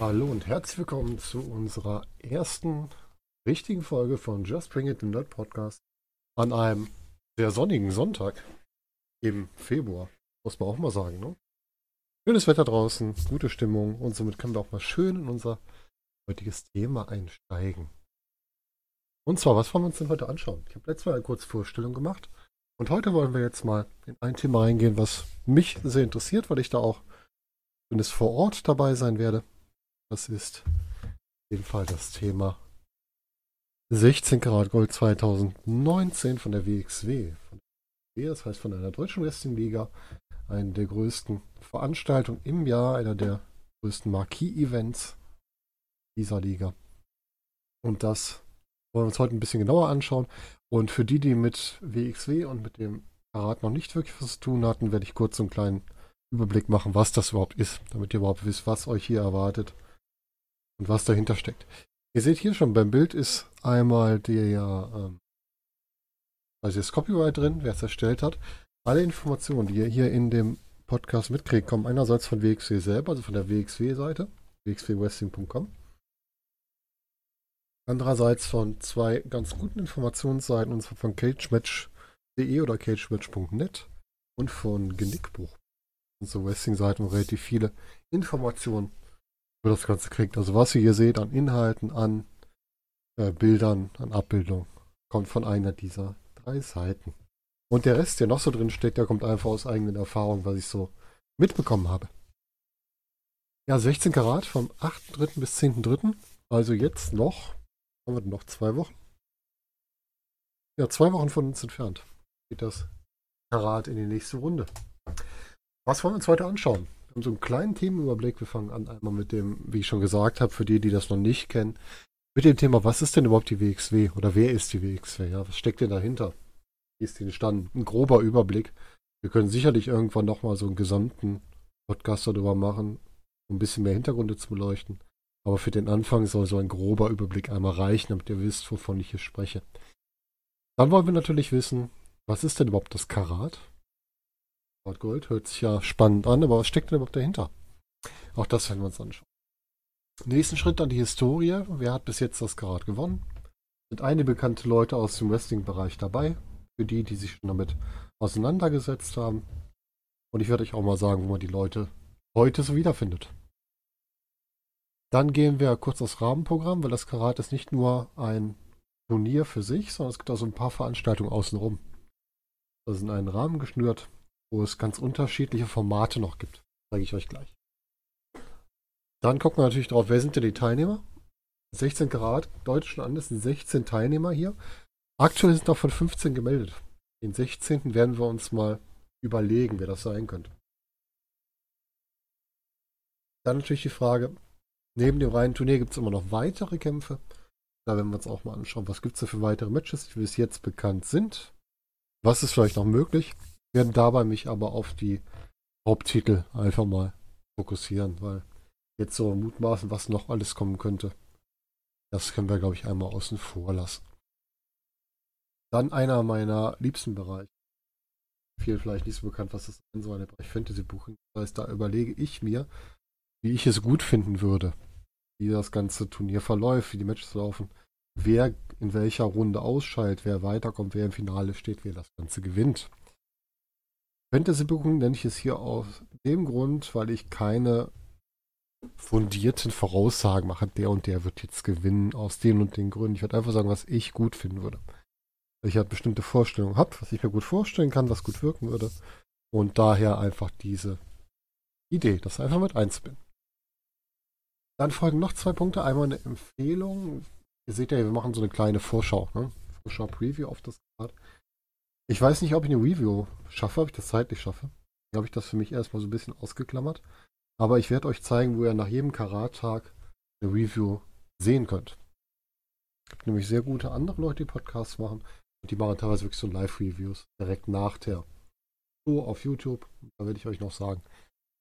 Hallo und herzlich willkommen zu unserer ersten richtigen Folge von Just Bring It, the Nerd Podcast, an einem sehr sonnigen Sonntag im Februar, muss man auch mal sagen. Ne? Schönes Wetter draußen, gute Stimmung und somit können wir auch mal schön in unser heutiges Thema einsteigen. Und zwar, was wollen wir uns denn heute anschauen? Ich habe letztes Mal eine kurze Vorstellung gemacht und heute wollen wir jetzt mal in ein Thema reingehen, was mich sehr interessiert, weil ich da auch zumindest vor Ort dabei sein werde. Das ist in dem Fall das Thema 16 Karat Gold 2019 von der WXW. Das heißt von einer deutschen Wrestling-Liga, eine der größten Veranstaltungen im Jahr, einer der größten Marquis-Events dieser Liga. Und das wollen wir uns heute ein bisschen genauer anschauen. Und für die, die mit WXW und mit dem Karat noch nicht wirklich was zu tun hatten, werde ich kurz so einen kleinen Überblick machen, was das überhaupt ist, damit ihr überhaupt wisst, was euch hier erwartet und was dahinter steckt. Ihr seht hier schon, beim Bild ist einmal der, ähm, also das Copyright drin, wer es erstellt hat. Alle Informationen, die ihr hier in dem Podcast mitkriegt, kommen einerseits von WXW selber, also von der WXW-Seite, wxwwrestling.com. Andererseits von zwei ganz guten Informationsseiten, und zwar von cagematch.de oder cagematch.net und von Genickbuch. Und so Wrestling-Seiten, wo relativ viele Informationen über das Ganze kriegt. Also was ihr hier seht an Inhalten, an äh, Bildern, an Abbildung, kommt von einer dieser drei Seiten. Und der Rest, der noch so drin steckt, der kommt einfach aus eigenen Erfahrungen, was ich so mitbekommen habe. Ja, 16 Karat vom 8.3. bis 10.3. Also jetzt noch, haben wir noch zwei Wochen? Ja, zwei Wochen von uns entfernt geht das Karat in die nächste Runde. Was wollen wir uns heute anschauen? haben so einen kleinen Themenüberblick. Wir fangen an einmal mit dem, wie ich schon gesagt habe, für die, die das noch nicht kennen, mit dem Thema, was ist denn überhaupt die WXW oder wer ist die WXW? Ja, was steckt denn dahinter? Ist die entstanden? Ein grober Überblick. Wir können sicherlich irgendwann nochmal so einen gesamten Podcast darüber machen, um ein bisschen mehr Hintergründe zu beleuchten. Aber für den Anfang soll so ein grober Überblick einmal reichen, damit ihr wisst, wovon ich hier spreche. Dann wollen wir natürlich wissen, was ist denn überhaupt das Karat? Gold hört sich ja spannend an, aber was steckt denn überhaupt dahinter? Auch das werden wir uns anschauen. Nächsten Schritt dann die Historie. Wer hat bis jetzt das Karat gewonnen? Sind einige bekannte Leute aus dem Wrestling-Bereich dabei. Für die, die sich schon damit auseinandergesetzt haben. Und ich werde euch auch mal sagen, wo man die Leute heute so wiederfindet. Dann gehen wir kurz aufs Rahmenprogramm, weil das Karat ist nicht nur ein Turnier für sich, sondern es gibt auch so ein paar Veranstaltungen außenrum. Da sind einen Rahmen geschnürt wo es ganz unterschiedliche Formate noch gibt. Zeige ich euch gleich. Dann gucken wir natürlich drauf, wer sind denn die Teilnehmer? 16 Grad, deutschen an, das sind 16 Teilnehmer hier. Aktuell sind noch von 15 gemeldet. Den 16. werden wir uns mal überlegen, wer das sein könnte. Dann natürlich die Frage, neben dem reinen Turnier gibt es immer noch weitere Kämpfe. Da werden wir uns auch mal anschauen, was gibt es da für weitere Matches, die bis jetzt bekannt sind. Was ist vielleicht noch möglich? werden dabei mich aber auf die Haupttitel einfach mal fokussieren, weil jetzt so mutmaßen, was noch alles kommen könnte, das können wir, glaube ich, einmal außen vor lassen. Dann einer meiner liebsten Bereiche. Viel vielleicht nicht so bekannt, was das ist, so eine Bereich Fantasy Buching. Das heißt, da überlege ich mir, wie ich es gut finden würde, wie das ganze Turnier verläuft, wie die Matches laufen, wer in welcher Runde ausscheidet, wer weiterkommt, wer im Finale steht, wer das Ganze gewinnt. Fantasy-Buchung nenne ich es hier aus dem Grund, weil ich keine fundierten Voraussagen mache, der und der wird jetzt gewinnen aus den und den Gründen. Ich werde einfach sagen, was ich gut finden würde. Weil ich halt bestimmte Vorstellungen habe, was ich mir gut vorstellen kann, was gut wirken würde. Und daher einfach diese Idee, das einfach mit einzubinden. Dann folgen noch zwei Punkte. Einmal eine Empfehlung. Ihr seht ja, wir machen so eine kleine Vorschau, ne? Vorschau-Preview auf das Grad. Ich weiß nicht, ob ich eine Review schaffe, ob ich das zeitlich schaffe. Dann habe ich das für mich erstmal so ein bisschen ausgeklammert. Aber ich werde euch zeigen, wo ihr nach jedem Karat-Tag eine Review sehen könnt. Es gibt nämlich sehr gute andere Leute, die Podcasts machen. Und die machen teilweise wirklich so Live-Reviews direkt nach der Tour auf YouTube. Da werde ich euch noch sagen,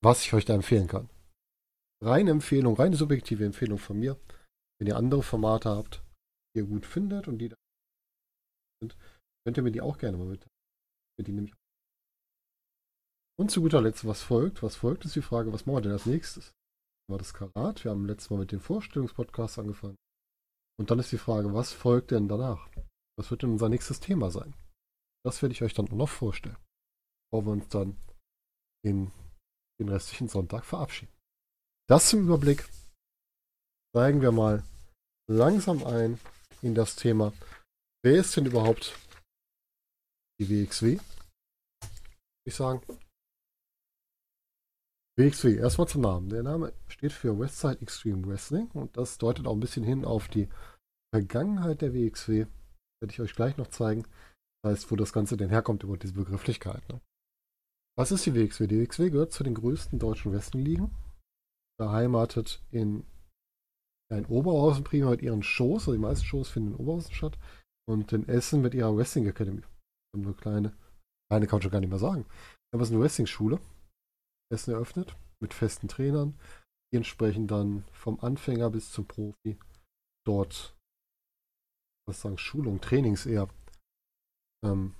was ich euch da empfehlen kann. reine Empfehlung, reine subjektive Empfehlung von mir. Wenn ihr andere Formate habt, die ihr gut findet und die sind, könnt ihr mir die auch gerne mal mit. Die nämlich und zu guter Letzt, was folgt? Was folgt, ist die Frage, was machen wir denn als nächstes? War das Karat? Wir haben letztes Mal mit dem Vorstellungspodcast angefangen. Und dann ist die Frage, was folgt denn danach? Was wird denn unser nächstes Thema sein? Das werde ich euch dann noch vorstellen. Bevor wir uns dann in den restlichen Sonntag verabschieden. Das zum Überblick. Steigen wir mal langsam ein in das Thema. Wer ist denn überhaupt die WXW? Ich sagen. WXW, erstmal zum Namen. Der Name steht für Westside Extreme Wrestling und das deutet auch ein bisschen hin auf die Vergangenheit der WXW. Werde ich euch gleich noch zeigen. Das heißt, wo das Ganze denn herkommt über diese Begrifflichkeit. Ne? Was ist die WXW? Die WXW gehört zu den größten deutschen Wrestling-Ligen. Beheimatet in, in Oberhausen prima mit ihren Shows, also die meisten Shows finden in Oberhausen statt. Und in Essen mit ihrer Wrestling Academy. Eine kleine, kleine kann ich schon gar nicht mehr sagen. Aber es ist eine Wrestling-Schule. Essen eröffnet mit festen Trainern, die entsprechend dann vom Anfänger bis zum Profi dort, was sagen, Schulung, Trainings eher ähm,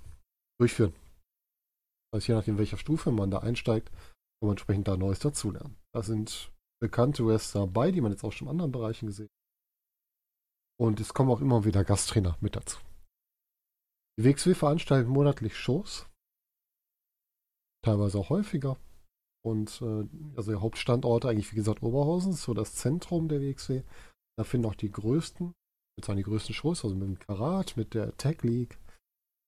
durchführen. Also je nachdem, welcher Stufe man da einsteigt, kann man entsprechend da Neues dazulernen. Da sind bekannte Wrestler bei, die man jetzt auch schon in anderen Bereichen gesehen hat. Und es kommen auch immer wieder Gasttrainer mit dazu. Die WXW veranstaltet monatlich Shows, teilweise auch häufiger. Und äh, also der Hauptstandort eigentlich, wie gesagt, Oberhausen, ist so das Zentrum der WXW. Da finden auch die größten, jetzt die größten Shows, also mit dem Karat, mit der Tag League,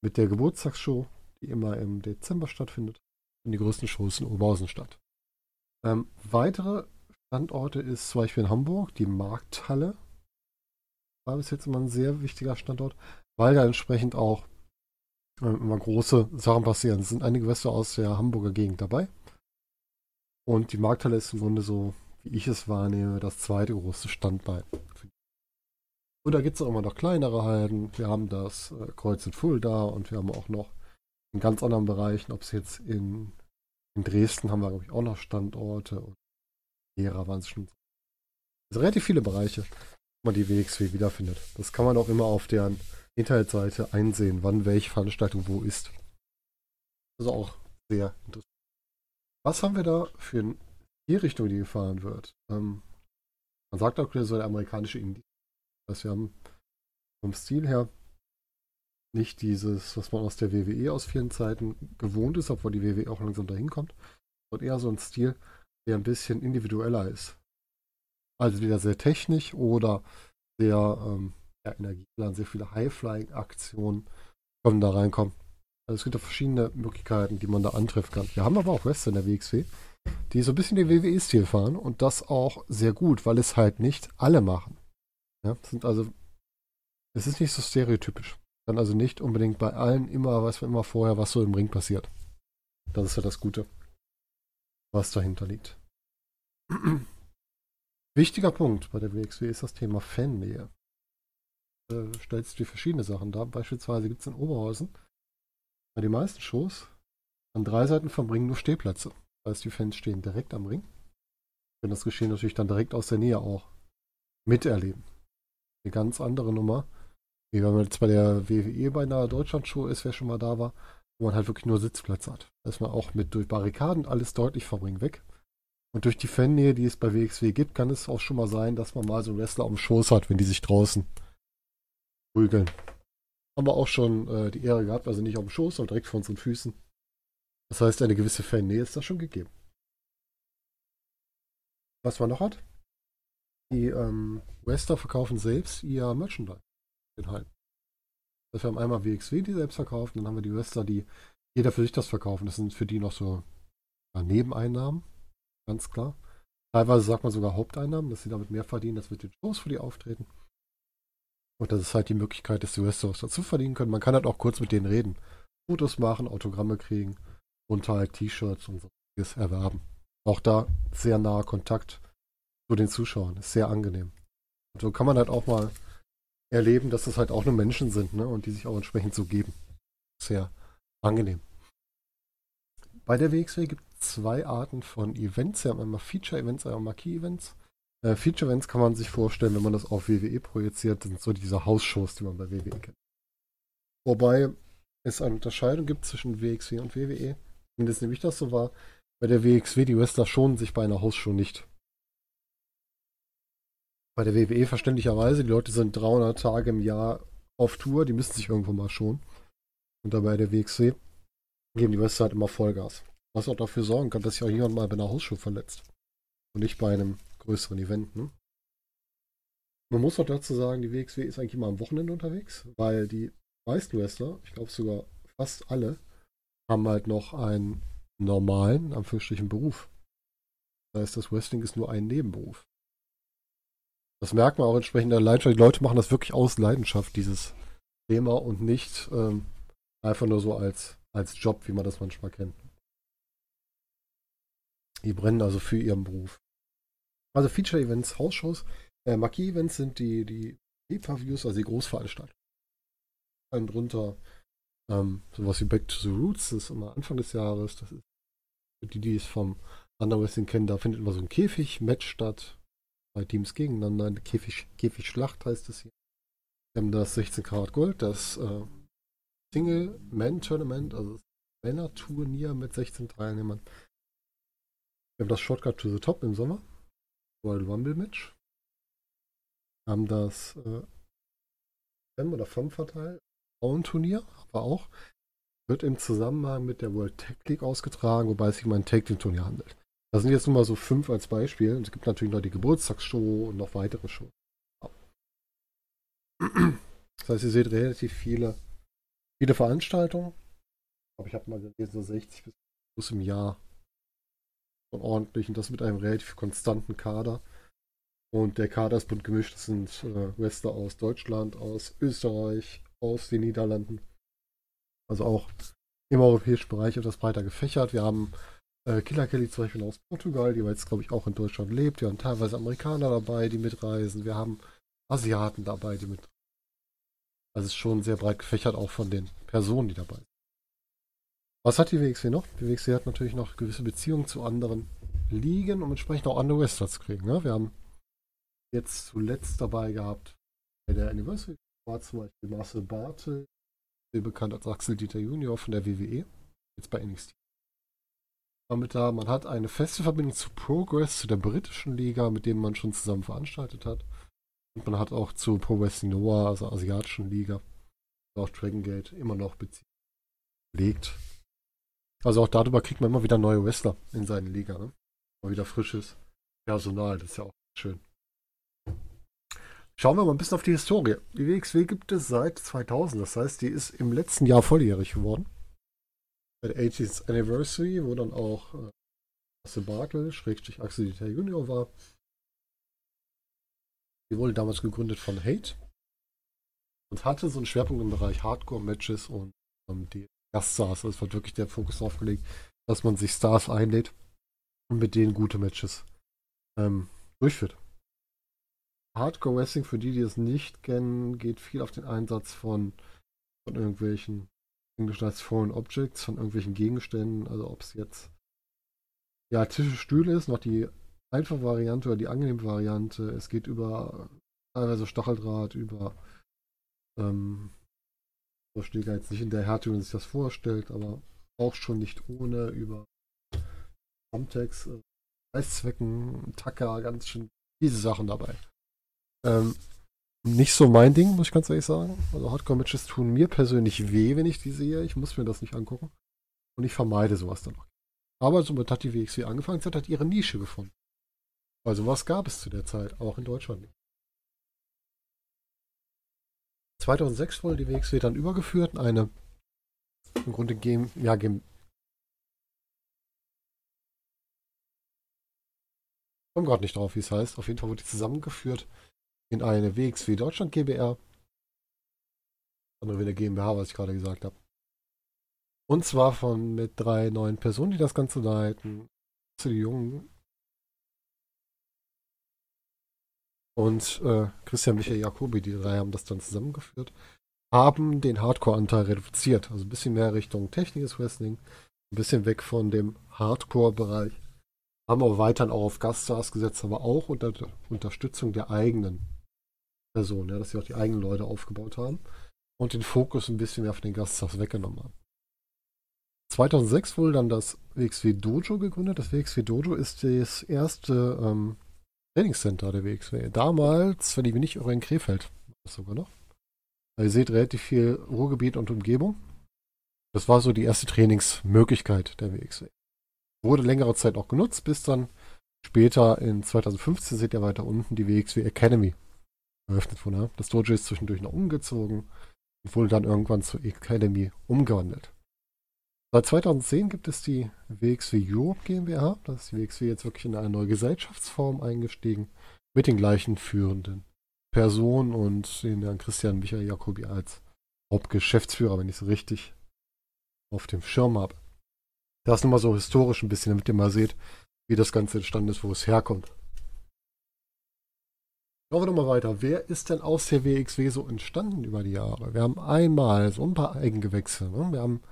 mit der Geburtstagsshow, die immer im Dezember stattfindet, finden die größten Shows in Oberhausen statt. Ähm, weitere Standorte ist zum Beispiel in Hamburg die Markthalle. War bis jetzt immer ein sehr wichtiger Standort, weil da entsprechend auch äh, immer große Sachen passieren. Es sind einige Wester aus der Hamburger Gegend dabei. Und die Markthalle ist im Grunde so, wie ich es wahrnehme, das zweite große Standbein. Und da gibt es auch immer noch kleinere Hallen. Wir haben das äh, Kreuz in Fulda und wir haben auch noch in ganz anderen Bereichen, ob es jetzt in, in Dresden haben wir, glaube ich, auch noch Standorte und Gera waren es schon. Also relativ viele Bereiche, wo man die WXW wiederfindet. Das kann man auch immer auf deren Internetseite einsehen, wann welche Veranstaltung wo ist. Also auch sehr interessant. Was haben wir da für eine Richtung, die gefahren wird? Ähm, man sagt auch, das soll amerikanische Indie. Heißt, wir haben vom Stil her nicht dieses, was man aus der WWE aus vielen Zeiten gewohnt ist, obwohl die WWE auch langsam dahin kommt, sondern eher so ein Stil, der ein bisschen individueller ist. Also wieder sehr technisch oder sehr ähm, ja, energieplan, sehr viele High-Flying-Aktionen können da reinkommen. Also es gibt da verschiedene Möglichkeiten, die man da antreffen kann. Wir haben aber auch Wrestler in der WXW, die so ein bisschen den WWE-Stil fahren und das auch sehr gut, weil es halt nicht alle machen. Ja, sind also, es ist nicht so stereotypisch. Dann also nicht unbedingt bei allen immer, weiß man immer vorher, was so im Ring passiert. Das ist ja das Gute, was dahinter liegt. Wichtiger Punkt bei der WXW ist das Thema Fannähe. Da stellst du verschiedene Sachen dar. Beispielsweise gibt es in Oberhausen bei den meisten Shows an drei Seiten vom Ring nur Stehplätze. Das heißt, die Fans stehen direkt am Ring. Können das Geschehen natürlich dann direkt aus der Nähe auch miterleben. Eine ganz andere Nummer, wie wenn man jetzt bei der WWE bei einer Deutschland-Show ist, wer schon mal da war, wo man halt wirklich nur Sitzplätze hat. Da ist man auch mit durch Barrikaden alles deutlich vom Ring weg. Und durch die Fannähe, die es bei WXW gibt, kann es auch schon mal sein, dass man mal so einen Wrestler am Schoß hat, wenn die sich draußen prügeln haben wir auch schon äh, die Ehre gehabt, also nicht auf dem Schoß, sondern direkt vor unseren Füßen. Das heißt, eine gewisse Fannähe ist da schon gegeben. Was man noch hat, die ähm, Wester verkaufen selbst ihr Merchandise in heißt, wir haben einmal WXW, die selbst verkaufen, dann haben wir die Wester, die jeder für sich das verkaufen. Das sind für die noch so ja, Nebeneinnahmen, ganz klar. Teilweise sagt man sogar Haupteinnahmen, dass sie damit mehr verdienen, das wird den Shows für die auftreten. Und das ist halt die Möglichkeit, dass die Restaurants dazu verdienen können. Man kann halt auch kurz mit denen reden. Fotos machen, Autogramme kriegen und halt T-Shirts und sonstiges erwerben. Auch da sehr naher Kontakt zu den Zuschauern. Ist sehr angenehm. Und so kann man halt auch mal erleben, dass das halt auch nur Menschen sind, ne? Und die sich auch entsprechend so geben. Sehr angenehm. Bei der WXW gibt es zwei Arten von Events. Wir haben einmal Feature-Events, einmal Marquee-Events. Äh, Feature-Events kann man sich vorstellen, wenn man das auf WWE projiziert, sind so diese Hausshows, die man bei WWE kennt. Wobei es eine Unterscheidung gibt zwischen WXW und WWE. Zumindest nämlich das so war, bei der WXW die Wrestler schonen sich bei einer Hausshow nicht. Bei der WWE verständlicherweise, die Leute sind 300 Tage im Jahr auf Tour, die müssen sich irgendwo mal schonen. Und dabei der WXW geben die Wrestler halt immer Vollgas. Was auch dafür sorgen kann, dass sich auch jemand mal bei einer Hausshow verletzt. Und nicht bei einem größeren Event. Ne? Man muss auch dazu sagen, die WXW ist eigentlich immer am Wochenende unterwegs, weil die meisten Wrestler, ich glaube sogar fast alle, haben halt noch einen normalen, am Anführungsstrichen, Beruf. Das heißt, das Wrestling ist nur ein Nebenberuf. Das merkt man auch entsprechend der Leidenschaft. Die Leute machen das wirklich aus Leidenschaft, dieses Thema, und nicht ähm, einfach nur so als, als Job, wie man das manchmal kennt. Die brennen also für ihren Beruf. Also Feature-Events, Hausshows. Äh, Marquee-Events sind die, die Pay-Per-Views, also die Großveranstaltungen. Dann drunter ähm, sowas wie Back to the Roots, das ist immer Anfang des Jahres. Das ist für die, die es vom Underwrestling kennen, da findet immer so ein Käfig-Match statt. Zwei Teams gegeneinander. Eine Käfig, Käfig-Schlacht heißt es hier. Wir haben das 16 Karat Gold, das äh, Single-Man-Tournament, also das Männer-Turnier mit 16 Teilnehmern. Wir haben das Shortcut to the Top im Sommer. Royal Rumble Match. Wir haben das äh, Fem oder Fem verteilt. Frauenturnier, aber auch. Wird im Zusammenhang mit der World Tag League ausgetragen, wobei es sich um ein Tag Team Turnier handelt. Das sind jetzt nur mal so fünf als Beispiel. Und es gibt natürlich noch die Geburtstagsshow und noch weitere Shows. Das heißt, ihr seht relativ viele, viele Veranstaltungen. Aber ich habe mal gelesen, so 60 bis im Jahr von ordentlichen, das mit einem relativ konstanten Kader. Und der Kader ist bunt gemischt. Das sind äh, Wrestler aus Deutschland, aus Österreich, aus den Niederlanden. Also auch im europäischen Bereich etwas breiter gefächert. Wir haben äh, Killer Kelly zum Beispiel aus Portugal, die jetzt, glaube ich, auch in Deutschland lebt. Wir haben teilweise Amerikaner dabei, die mitreisen. Wir haben Asiaten dabei, die mit. Also es ist schon sehr breit gefächert, auch von den Personen, die dabei sind. Was hat die WXW noch? Die WXW hat natürlich noch gewisse Beziehungen zu anderen Ligen, um entsprechend auch andere Wrestler zu kriegen. Ne? Wir haben jetzt zuletzt dabei gehabt, bei der Anniversary war zum Beispiel Marcel Bartel, bekannt als Axel Dieter Junior von der WWE, jetzt bei NXT. Damit da, man hat eine feste Verbindung zu Progress, zu der britischen Liga, mit dem man schon zusammen veranstaltet hat. Und man hat auch zu Pro Wrestling Noah, also asiatischen Liga, auch Dragon Gate, immer noch Beziehungen gelegt. Also auch darüber kriegt man immer wieder neue Wrestler in seine Liga, ne? Mal wieder frisches Personal, das ist ja auch schön. Schauen wir mal ein bisschen auf die Historie. Die WXW gibt es seit 2000, das heißt, die ist im letzten Jahr volljährig geworden. Bei der 80th Anniversary, wo dann auch äh, Marcel Bartel, Schrägstrich Axel Dieter Junior war. Die wurde damals gegründet von Hate und hatte so einen Schwerpunkt im Bereich Hardcore-Matches und ähm, die Gaststars. Es wird wirklich der Fokus darauf gelegt, dass man sich Stars einlädt und mit denen gute Matches ähm, durchführt. Hardcore Wrestling, für die, die es nicht kennen, geht viel auf den Einsatz von, von irgendwelchen, englisch heißt Foreign Objects, von irgendwelchen Gegenständen, also ob es jetzt ja, Tische, Stühle ist, noch die einfache Variante oder die angenehme Variante. Es geht über teilweise Stacheldraht, über ähm, so steht jetzt nicht in der Härte, wie man sich das vorstellt, aber auch schon nicht ohne über Thumbtacks, äh, Reißzwecken, Tacker, ganz schön diese Sachen dabei. Ähm, nicht so mein Ding, muss ich ganz ehrlich sagen. Also Hardcore-Matches tun mir persönlich weh, wenn ich die sehe. Ich muss mir das nicht angucken. Und ich vermeide sowas dann auch. Aber somit hat die WXW angefangen, sie hat ihre Nische gefunden. Also was gab es zu der Zeit, auch in Deutschland nicht. 2006 wurde die WXW dann übergeführt in eine im Grunde Game, ja, Game. Ich komme gerade nicht drauf, wie es heißt. Auf jeden Fall wurde die zusammengeführt in eine WXW Deutschland GBR. Andere wieder GmbH, was ich gerade gesagt habe. Und zwar von mit drei neuen Personen, die das Ganze leiten. Zu die Jungen. Und äh, Christian Michael Jacobi, die drei haben das dann zusammengeführt, haben den Hardcore-Anteil reduziert. Also ein bisschen mehr Richtung technisches Wrestling, Ein bisschen weg von dem Hardcore-Bereich. Haben aber weiterhin auch auf Gaststars gesetzt, aber auch unter Unterstützung der eigenen Personen, ja, dass sie auch die eigenen Leute aufgebaut haben und den Fokus ein bisschen mehr auf den Gaststars weggenommen haben. 2006 wurde dann das WXW Dojo gegründet. Das WXW Dojo ist das erste ähm, Trainingscenter der WXW. Damals, wenn ich mich nicht irre, in Krefeld das sogar noch. Also ihr seht relativ viel Ruhrgebiet und Umgebung. Das war so die erste Trainingsmöglichkeit der WXW. Wurde längere Zeit auch genutzt, bis dann später in 2015 seht ihr weiter unten die WXW Academy eröffnet wurde. Das Dojo ist zwischendurch noch umgezogen und wurde dann irgendwann zur Academy umgewandelt. Seit 2010 gibt es die WXW Europe GmbH. Das ist die WXW jetzt wirklich in eine neue Gesellschaftsform eingestiegen, mit den gleichen führenden Personen und den Herrn Christian Michael Jacobi als Hauptgeschäftsführer, wenn ich es richtig auf dem Schirm habe. Das nun mal so historisch ein bisschen, damit ihr mal seht, wie das Ganze entstanden ist, wo es herkommt. Schauen wir doch mal weiter. Wer ist denn aus der WXW so entstanden über die Jahre? Wir haben einmal so ein paar Eigengewächse. Ne? Wir haben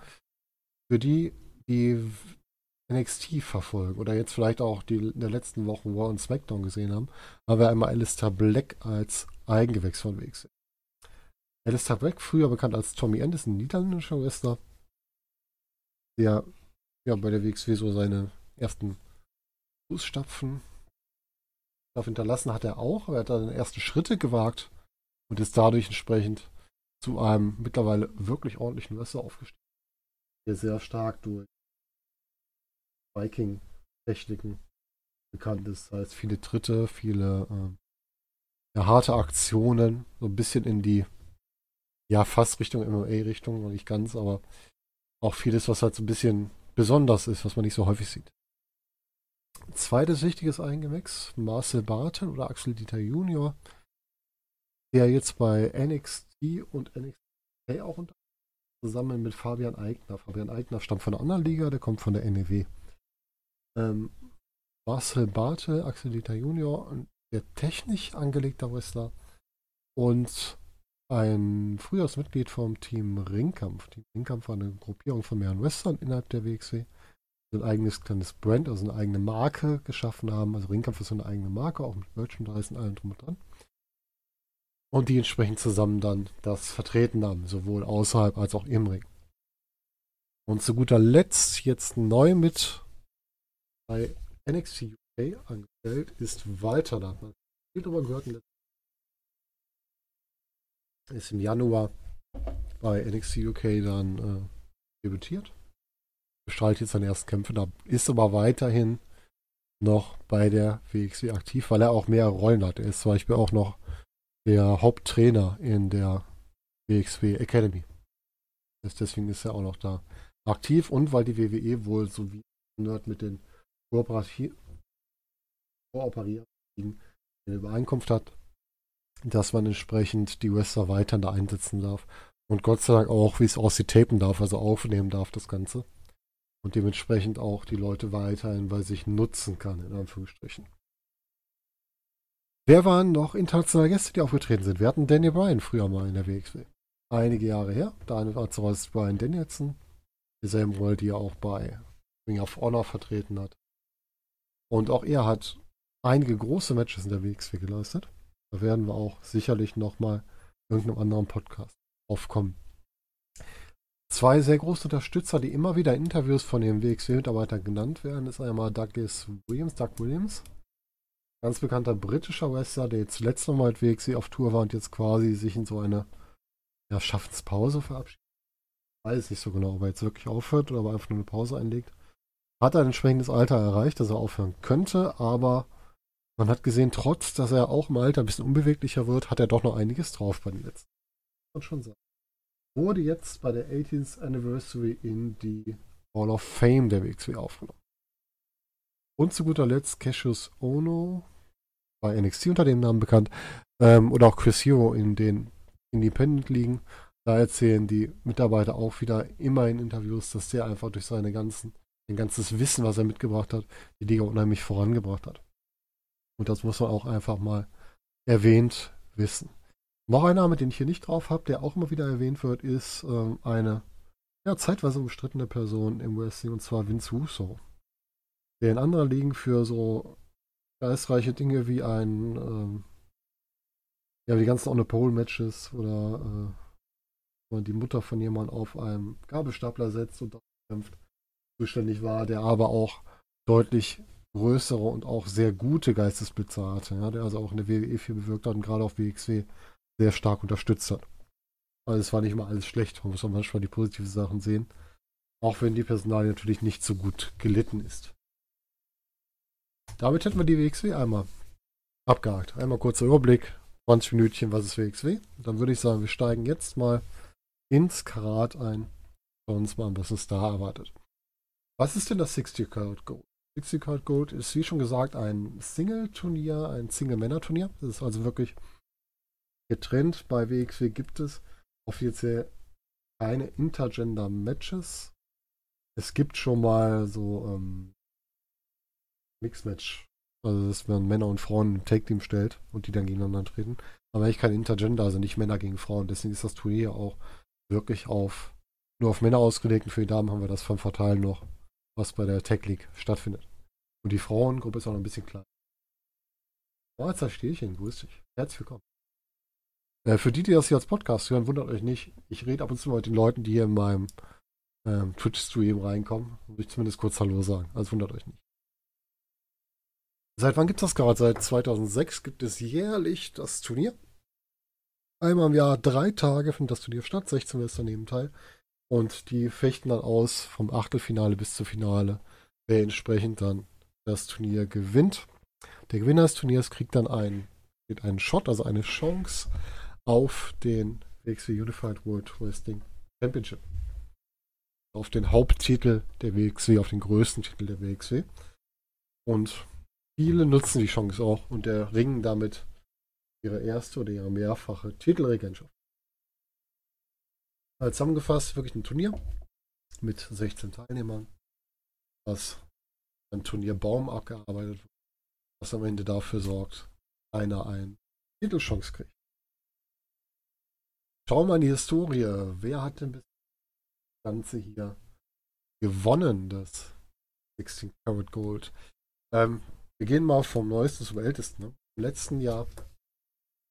für die, die NXT verfolgen oder jetzt vielleicht auch die in der letzten Woche War und SmackDown gesehen haben, haben wir einmal Alistair Black als Eigengewächs von WXW. Alistair Black, früher bekannt als Tommy Anderson, niederländischer Wrestler, der ja bei der WXW so seine ersten Fußstapfen hinterlassen hat er auch, er hat dann erste Schritte gewagt und ist dadurch entsprechend zu einem mittlerweile wirklich ordentlichen Wrestler aufgestiegen der sehr stark durch Viking-Techniken bekannt ist. Das heißt, viele Tritte, viele äh, ja, harte Aktionen, so ein bisschen in die, ja, fast Richtung MMA-Richtung, noch nicht ganz, aber auch vieles, was halt so ein bisschen besonders ist, was man nicht so häufig sieht. Zweites wichtiges Eingewächs, Marcel Bartel oder Axel Dieter Junior, der jetzt bei NXT und NXT auch unter zusammen mit Fabian Eigner. Fabian Eigner stammt von einer anderen Liga, der kommt von der NEW. Ähm, Marcel Bartel, Axel Dieter Junior, der technisch angelegter Wrestler und ein früheres Mitglied vom Team Ringkampf. Team Ringkampf war eine Gruppierung von mehreren Wrestlern innerhalb der WXW. Ein eigenes kleines Brand, also eine eigene Marke geschaffen haben. Also Ringkampf ist so eine eigene Marke, auch mit Merchandise und allem drum und dran und die entsprechend zusammen dann das vertreten haben, sowohl außerhalb als auch im Ring. Und zu guter Letzt jetzt neu mit bei NXT UK angestellt ist Walter. Da hat man viel drüber gehört. Ist im Januar bei NXT UK dann äh, debütiert. Bestreitet jetzt seine ersten Kämpfe. Da ist aber weiterhin noch bei der WXW aktiv, weil er auch mehr Rollen hat. Er ist zum Beispiel auch noch der Haupttrainer in der WXW Academy. Deswegen ist er auch noch da aktiv und weil die WWE wohl so wie Nerd mit den Kooperativen eine Übereinkunft hat, dass man entsprechend die Wrestler weiter da einsetzen darf. Und Gott sei Dank auch, wie es aussieht, tapen darf, also aufnehmen darf, das Ganze. Und dementsprechend auch die Leute weiterhin bei sich nutzen kann, in Anführungsstrichen. Wer waren noch internationale Gäste, die aufgetreten sind? Wir hatten Daniel Bryan früher mal in der WXW. Einige Jahre her. Da war zum Beispiel Brian Danielson. Dieselben Rolle, die er auch bei Ring of Honor vertreten hat. Und auch er hat einige große Matches in der WXW geleistet. Da werden wir auch sicherlich nochmal in irgendeinem anderen Podcast aufkommen. Zwei sehr große Unterstützer, die immer wieder in Interviews von den WXW-Mitarbeitern genannt werden, ist einmal Douglas Williams, Doug Williams, ganz bekannter britischer Wrestler, der zuletzt nochmal mit WXW auf Tour war und jetzt quasi sich in so eine ja, Schaffenspause verabschiedet. Weiß nicht so genau, ob er jetzt wirklich aufhört oder ob er einfach nur eine Pause einlegt. Hat ein entsprechendes Alter erreicht, dass er aufhören könnte, aber man hat gesehen, trotz dass er auch im Alter ein bisschen unbeweglicher wird, hat er doch noch einiges drauf bei den letzten. Kann schon sagen. Wurde jetzt bei der 18th Anniversary in die Hall of Fame der WXW aufgenommen. Und zu guter Letzt Cassius Ono, bei NXT unter dem Namen bekannt, ähm, oder auch Chris Hero in den Independent-Ligen. Da erzählen die Mitarbeiter auch wieder immer in Interviews, dass der einfach durch seine ganzen, sein ganzes Wissen, was er mitgebracht hat, die Liga unheimlich vorangebracht hat. Und das muss man auch einfach mal erwähnt wissen. Noch ein Name, den ich hier nicht drauf habe, der auch immer wieder erwähnt wird, ist ähm, eine ja, zeitweise umstrittene Person im Wrestling, und zwar Vince Russo. Der in anderen Ligen für so geistreiche Dinge wie ein, ähm, ja, die ganzen On-a-Pole-Matches oder äh, die Mutter von jemandem auf einem Gabelstapler setzt und kämpft, zuständig war, der aber auch deutlich größere und auch sehr gute Geistesblitze hatte, ja, der also auch in der WWE viel bewirkt hat und gerade auf WXW sehr stark unterstützt hat. Also es war nicht mal alles schlecht, man muss auch manchmal die positiven Sachen sehen, auch wenn die Personal natürlich nicht so gut gelitten ist. Damit hätten wir die WXW einmal abgehakt. Einmal kurzer Überblick, 20 Minütchen, was ist WXW. Dann würde ich sagen, wir steigen jetzt mal ins Karat ein. Schauen uns mal an, was uns da erwartet. Was ist denn das 60 Karat Gold? 60 Karat Gold ist, wie schon gesagt, ein Single-Turnier, ein Single-Männer-Turnier. Das ist also wirklich getrennt. Bei WXW gibt es offiziell keine Intergender-Matches. Es gibt schon mal so ähm, Mixmatch. Also, dass man Männer und Frauen im Tag-Team stellt und die dann gegeneinander treten. Aber ich kein Intergender, also nicht Männer gegen Frauen. Deswegen ist das Turnier auch wirklich auf nur auf Männer ausgelegt. Und für die Damen haben wir das vom Vorteil noch, was bei der Tech League stattfindet. Und die Frauengruppe ist auch noch ein bisschen klein. Mahlzeit Stehlchen, grüß dich. Herzlich willkommen. Äh, für die, die das hier als Podcast hören, wundert euch nicht. Ich rede ab und zu mal mit den Leuten, die hier in meinem ähm, Twitch-Stream reinkommen. Muss ich zumindest kurz Hallo sagen. Also wundert euch nicht. Seit wann gibt es das gerade? Seit 2006 gibt es jährlich das Turnier. Einmal im Jahr drei Tage findet das Turnier statt, 16 Wester nehmen teil. Und die fechten dann aus vom Achtelfinale bis zum Finale, wer entsprechend dann das Turnier gewinnt. Der Gewinner des Turniers kriegt dann einen, einen Shot, also eine Chance auf den WXW Unified World Wrestling Championship. Auf den Haupttitel der WXW, auf den größten Titel der WXW. Und Viele nutzen die Chance auch und erringen damit ihre erste oder ihre mehrfache Titelregentschaft. Also zusammengefasst wirklich ein Turnier mit 16 Teilnehmern, was ein Turnierbaum abgearbeitet wird, was am Ende dafür sorgt, einer eine Titelchance kriegt. Schauen wir mal in die Historie. Wer hat denn das Ganze hier gewonnen, das 16 Karat Gold? Ähm, wir gehen mal vom Neuesten zum Ältesten. Ne? Im letzten Jahr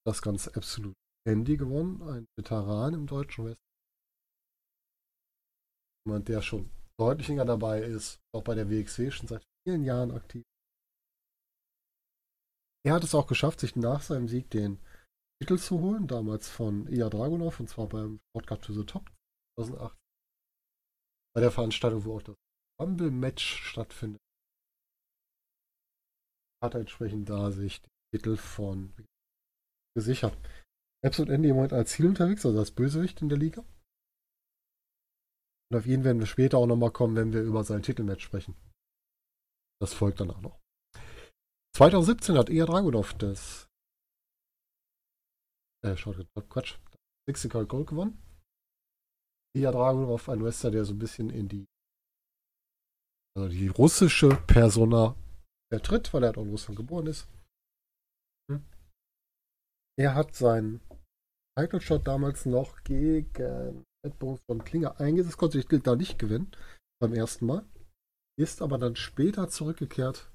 das ganze Absolute Andy gewonnen, ein Veteran im deutschen Westen. Jemand, der schon deutlich länger dabei ist, auch bei der WXW schon seit vielen Jahren aktiv. Er hat es auch geschafft, sich nach seinem Sieg den Titel zu holen, damals von Ia Dragunov, und zwar beim Sport to the Top 2008. Bei der Veranstaltung, wo auch das Rumble Match stattfindet hat entsprechend da sich den Titel von gesichert. Absolute Andy im Moment als Ziel unterwegs, also als Bösewicht in der Liga. Und auf ihn werden wir später auch nochmal kommen, wenn wir über sein Titelmatch sprechen. Das folgt danach noch. 2017 hat Ea Dragunov das äh, schaut, Quatsch, 60 Gold gewonnen. Ea Dragunov, ein Wrestler, der so ein bisschen in die also die russische Persona vertritt, weil er auch in Russland geboren ist. Hm. Er hat seinen Title Shot damals noch gegen Edmund von Klinger eingesetzt, konnte sich da nicht gewinnen beim ersten Mal. Ist aber dann später zurückgekehrt.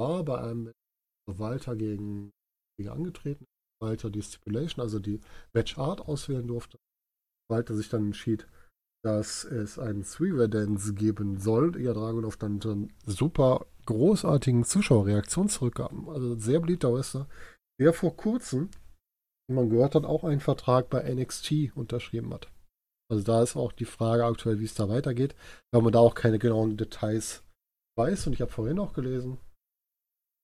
War bei einem Walter gegen, gegen angetreten. Walter die Stipulation, also die Match Art auswählen durfte. Walter sich dann entschied, dass es einen Three-Way Dance geben soll. Ja, Dragunov dann einen super großartigen Zuschauerreaktion zurückgaben. Also sehr beliebter Wrestler, der vor kurzem, man gehört hat, auch einen Vertrag bei NXT unterschrieben hat. Also da ist auch die Frage aktuell, wie es da weitergeht, weil man da auch keine genauen Details weiß. Und ich habe vorhin auch gelesen,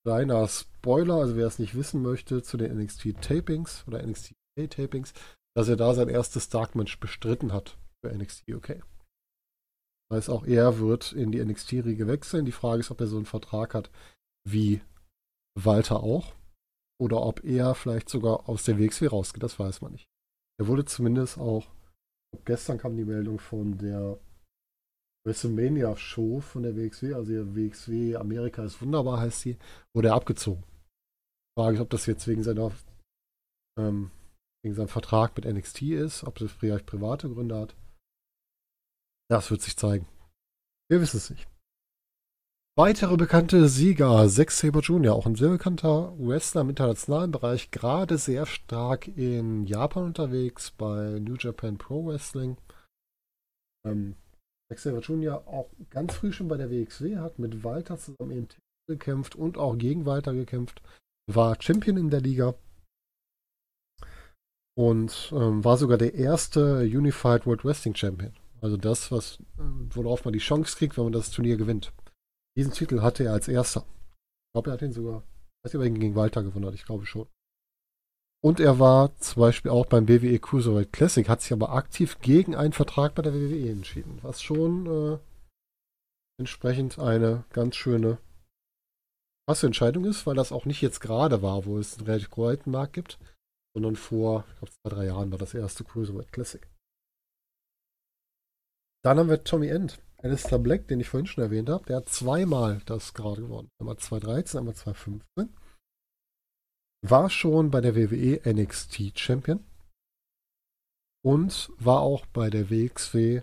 kleiner Spoiler, also wer es nicht wissen möchte, zu den NXT Tapings oder NXT Tapings, dass er da sein erstes Dark Match bestritten hat für NXT UK. Das heißt, auch er wird in die NXT-Riege wechseln. Die Frage ist, ob er so einen Vertrag hat wie Walter auch. Oder ob er vielleicht sogar aus der WXW rausgeht, das weiß man nicht. Er wurde zumindest auch, gestern kam die Meldung von der WrestleMania-Show von der WXW, also der WXW Amerika ist wunderbar, heißt sie, wurde er abgezogen. Frage ich, ob das jetzt wegen seiner ähm, wegen seinem Vertrag mit NXT ist, ob das vielleicht private Gründe hat. Das wird sich zeigen. Wir wissen es nicht. Weitere bekannte Sieger, Zack Saber Jr., auch ein sehr bekannter Wrestler im internationalen Bereich, gerade sehr stark in Japan unterwegs bei New Japan Pro Wrestling. Ähm, Zack Saber auch ganz früh schon bei der WXW, hat mit Walter zusammen im Titel gekämpft und auch gegen Walter gekämpft, war Champion in der Liga und ähm, war sogar der erste Unified World Wrestling Champion. Also das, was, äh, worauf man die Chance kriegt, wenn man das Turnier gewinnt. Diesen Titel hatte er als erster. Ich glaube, er hat ihn sogar, ich weiß nicht, ob er ihn gegen Walter gewonnen hat, ich glaube schon. Und er war zum Beispiel auch beim WWE Cruiserweight Classic, hat sich aber aktiv gegen einen Vertrag bei der WWE entschieden, was schon äh, entsprechend eine ganz schöne krasse Entscheidung ist, weil das auch nicht jetzt gerade war, wo es einen relativ breiten Markt gibt, sondern vor, ich glaube, zwei, drei Jahren war das erste Cruiserweight Classic. Dann haben wir Tommy End. Alistair Black, den ich vorhin schon erwähnt habe, der hat zweimal das gerade gewonnen. Einmal 2013, einmal 2015. War schon bei der WWE NXT Champion und war auch bei der WXW,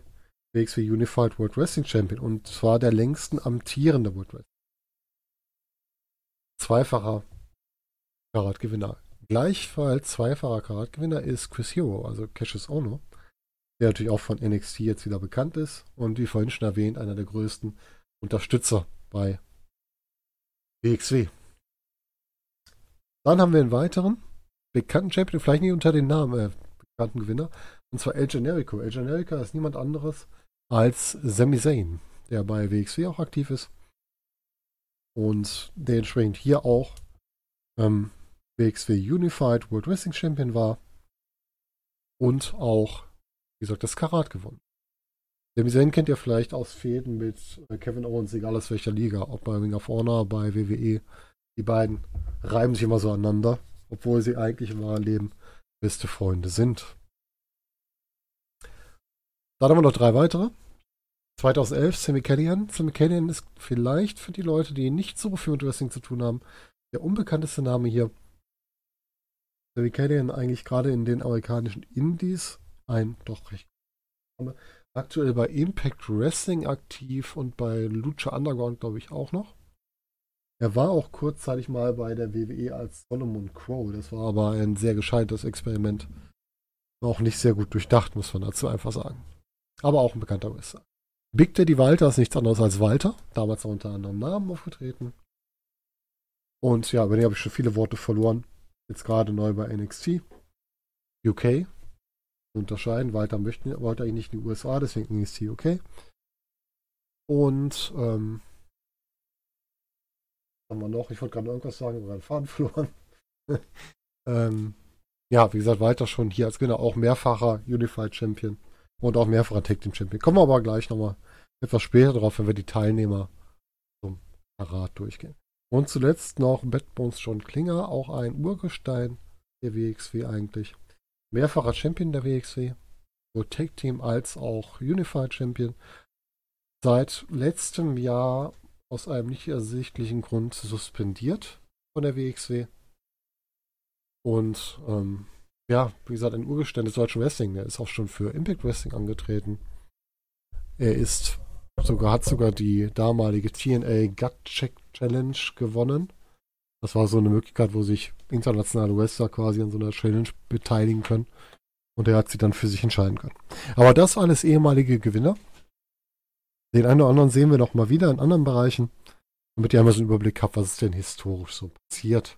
WXW Unified World Wrestling Champion und zwar der längsten amtierende World Wrestling. Zweifacher Karatgewinner. Gleichfalls zweifacher Karatgewinner ist Chris Hero, also Cassius Ono der natürlich auch von NXT jetzt wieder bekannt ist und wie vorhin schon erwähnt, einer der größten Unterstützer bei WXW. Dann haben wir einen weiteren bekannten Champion, vielleicht nicht unter den Namen, äh, bekannten Gewinner, und zwar El Generico. El Generico ist niemand anderes als Sami Zayn, der bei WXW auch aktiv ist und der entsprechend hier auch ähm, WXW Unified World Wrestling Champion war und auch wie gesagt, das Karat gewonnen. Sami Zayn kennt ihr vielleicht aus Fäden mit äh, Kevin Owens, egal aus welcher Liga, ob bei Ring of Honor, bei WWE. Die beiden reiben sich immer so aneinander, obwohl sie eigentlich im wahren Leben beste Freunde sind. Dann haben wir noch drei weitere. 2011 Sammy Callihan. Sammy Callihan ist vielleicht für die Leute, die nicht so viel mit Wrestling zu tun haben, der unbekannteste Name hier. Sammy Callihan eigentlich gerade in den amerikanischen Indies ein doch recht aktuell bei Impact Wrestling aktiv und bei Lucha Underground, glaube ich, auch noch. Er war auch kurzzeitig mal bei der WWE als Solomon Crow. Das war aber ein sehr gescheites Experiment. Auch nicht sehr gut durchdacht, muss man dazu einfach sagen. Aber auch ein bekannter Wrestler. Big Daddy Walter ist nichts anderes als Walter. Damals auch unter anderem Namen aufgetreten. Und ja, über den habe ich schon viele Worte verloren. Jetzt gerade neu bei NXT. UK, unterscheiden. Walter möchte, wollte eigentlich nicht in die USA, deswegen sie okay. Und ähm, haben wir noch, ich wollte gerade irgendwas sagen, aber gerade Faden verloren. ähm, ja, wie gesagt, Walter schon hier als Gewinner auch mehrfacher Unified Champion und auch mehrfacher Tag Team Champion. Kommen wir aber gleich nochmal etwas später drauf, wenn wir die Teilnehmer zum Parat durchgehen. Und zuletzt noch Bad Bones John Klinger, auch ein Urgestein der WXW eigentlich mehrfacher Champion der WXW, sowohl Tag Team als auch Unified Champion. Seit letztem Jahr aus einem nicht ersichtlichen Grund suspendiert von der WXW. Und ähm, ja, wie gesagt, ein Urgestein des deutschen Wrestling. Er ist auch schon für Impact Wrestling angetreten. Er ist sogar, hat sogar die damalige TNA Gut Check Challenge gewonnen. Das war so eine Möglichkeit, wo sich internationale Wrestler quasi an so einer Challenge beteiligen können. Und er hat sie dann für sich entscheiden können. Aber das alles ehemalige Gewinner. Den einen oder anderen sehen wir noch mal wieder in anderen Bereichen, damit ihr einmal so einen Überblick habt, was ist denn historisch so passiert.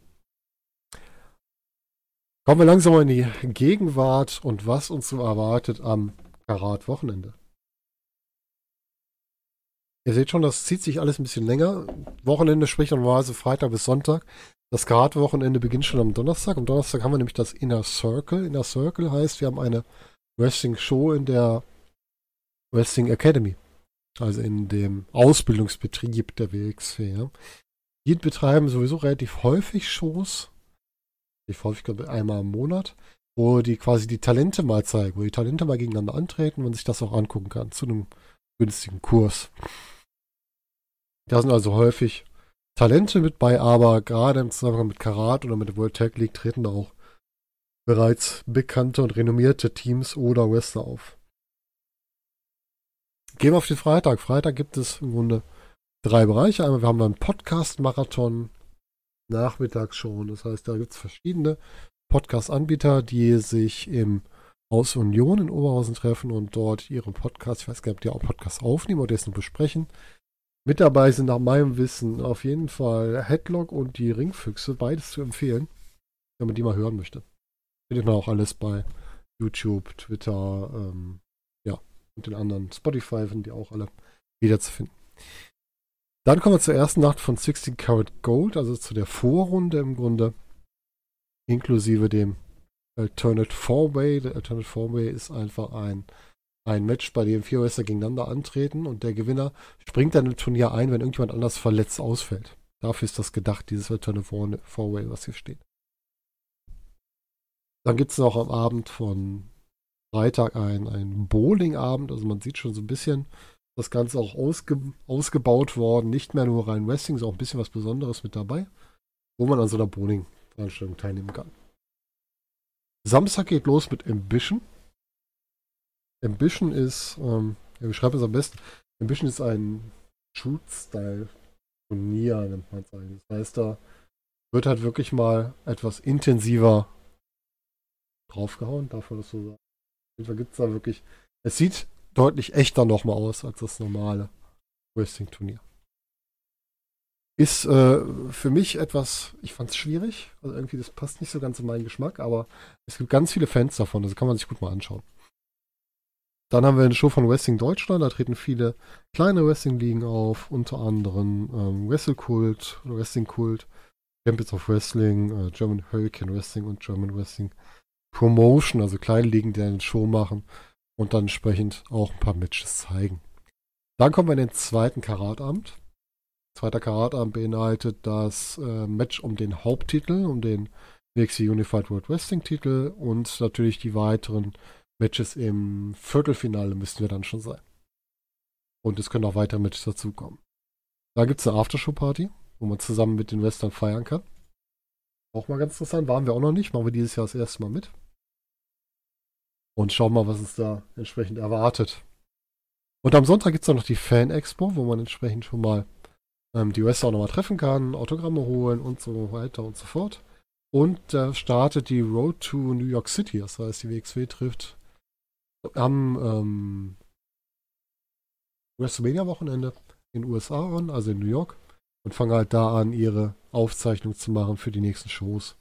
Kommen wir langsam mal in die Gegenwart und was uns so erwartet am Karat-Wochenende. Ihr seht schon, das zieht sich alles ein bisschen länger. Wochenende sprich normalerweise Freitag bis Sonntag. Das Grad-Wochenende beginnt schon am Donnerstag. Am Donnerstag haben wir nämlich das Inner Circle. Inner Circle heißt, wir haben eine Wrestling-Show in der Wrestling Academy. Also in dem Ausbildungsbetrieb der. Ja. Die betreiben sowieso relativ häufig Shows. Ich häufig, einmal im Monat. Wo die quasi die Talente mal zeigen. Wo die Talente mal gegeneinander antreten und sich das auch angucken kann. Zu einem günstigen Kurs. Da sind also häufig Talente mit bei, aber gerade im Zusammenhang mit Karat oder mit der World Tag League treten da auch bereits bekannte und renommierte Teams oder Wrestler auf. Gehen wir auf den Freitag. Freitag gibt es im Grunde drei Bereiche. Einmal, wir haben einen Podcast-Marathon nachmittags schon. Das heißt, da gibt es verschiedene Podcast-Anbieter, die sich im Haus Union in Oberhausen treffen und dort ihre Podcasts, ich weiß gar nicht, ob die auch Podcasts aufnehmen oder dessen besprechen. Mit dabei sind nach meinem Wissen auf jeden Fall Headlock und die Ringfüchse, beides zu empfehlen, wenn man die mal hören möchte. Findet man auch alles bei YouTube, Twitter, ähm, und den anderen Spotify sind die auch alle wiederzufinden. Dann kommen wir zur ersten Nacht von 16 Karat Gold, also zu der Vorrunde im Grunde, inklusive dem Alternate Four-Way. Der Alternate Four-Way ist einfach ein, ein Match, bei dem vier Wrestler gegeneinander antreten und der Gewinner springt dann im Turnier ein, wenn irgendjemand anders verletzt ausfällt. Dafür ist das gedacht, dieses Alternate Four-Way, was hier steht. Dann gibt es noch am Abend von Freitag ein, ein Bowling-Abend. Also man sieht schon so ein bisschen das Ganze auch ausge, ausgebaut worden. Nicht mehr nur rein Wrestling, sondern auch ein bisschen was Besonderes mit dabei, wo man an so einer Bowling-Veranstaltung teilnehmen kann. Samstag geht los mit Ambition. Ambition ist, ähm, ja, schreibt es am besten? Ambition ist ein Shoot-Style-Turnier, nennt man es eigentlich. Das heißt, da wird halt wirklich mal etwas intensiver draufgehauen, darf man das so sagen. Fall gibt es da wirklich, es sieht deutlich echter nochmal aus als das normale Wrestling-Turnier. Ist äh, für mich etwas, ich fand es schwierig. Also irgendwie, das passt nicht so ganz in meinen Geschmack, aber es gibt ganz viele Fans davon, also kann man sich gut mal anschauen. Dann haben wir eine Show von Wrestling Deutschland, da treten viele kleine Wrestling-Ligen auf, unter anderem ähm, Wrestle Kult, Wrestling Kult, Champions of Wrestling, äh, German Hurricane Wrestling und German Wrestling Promotion, also kleine Ligen, die eine Show machen und dann entsprechend auch ein paar Matches zeigen. Dann kommen wir in den zweiten Karatabend. Zweiter Karatabend beinhaltet das äh, Match um den Haupttitel, um den WXW Unified World Wrestling Titel und natürlich die weiteren Matches im Viertelfinale müssten wir dann schon sein. Und es können auch weitere Matches dazukommen. Da gibt es eine Aftershow-Party, wo man zusammen mit den Western feiern kann. Auch mal ganz interessant, waren wir auch noch nicht, machen wir dieses Jahr das erste Mal mit. Und schauen mal, was uns da entsprechend erwartet. Und am Sonntag gibt es dann noch die Fan-Expo, wo man entsprechend schon mal ähm, die Wrestler auch nochmal treffen kann, Autogramme holen und so weiter und so fort. Und da äh, startet die Road to New York City, das heißt, die WXW trifft am ähm, WrestleMania-Wochenende in den USA an, also in New York, und fangen halt da an, ihre Aufzeichnung zu machen für die nächsten Shows.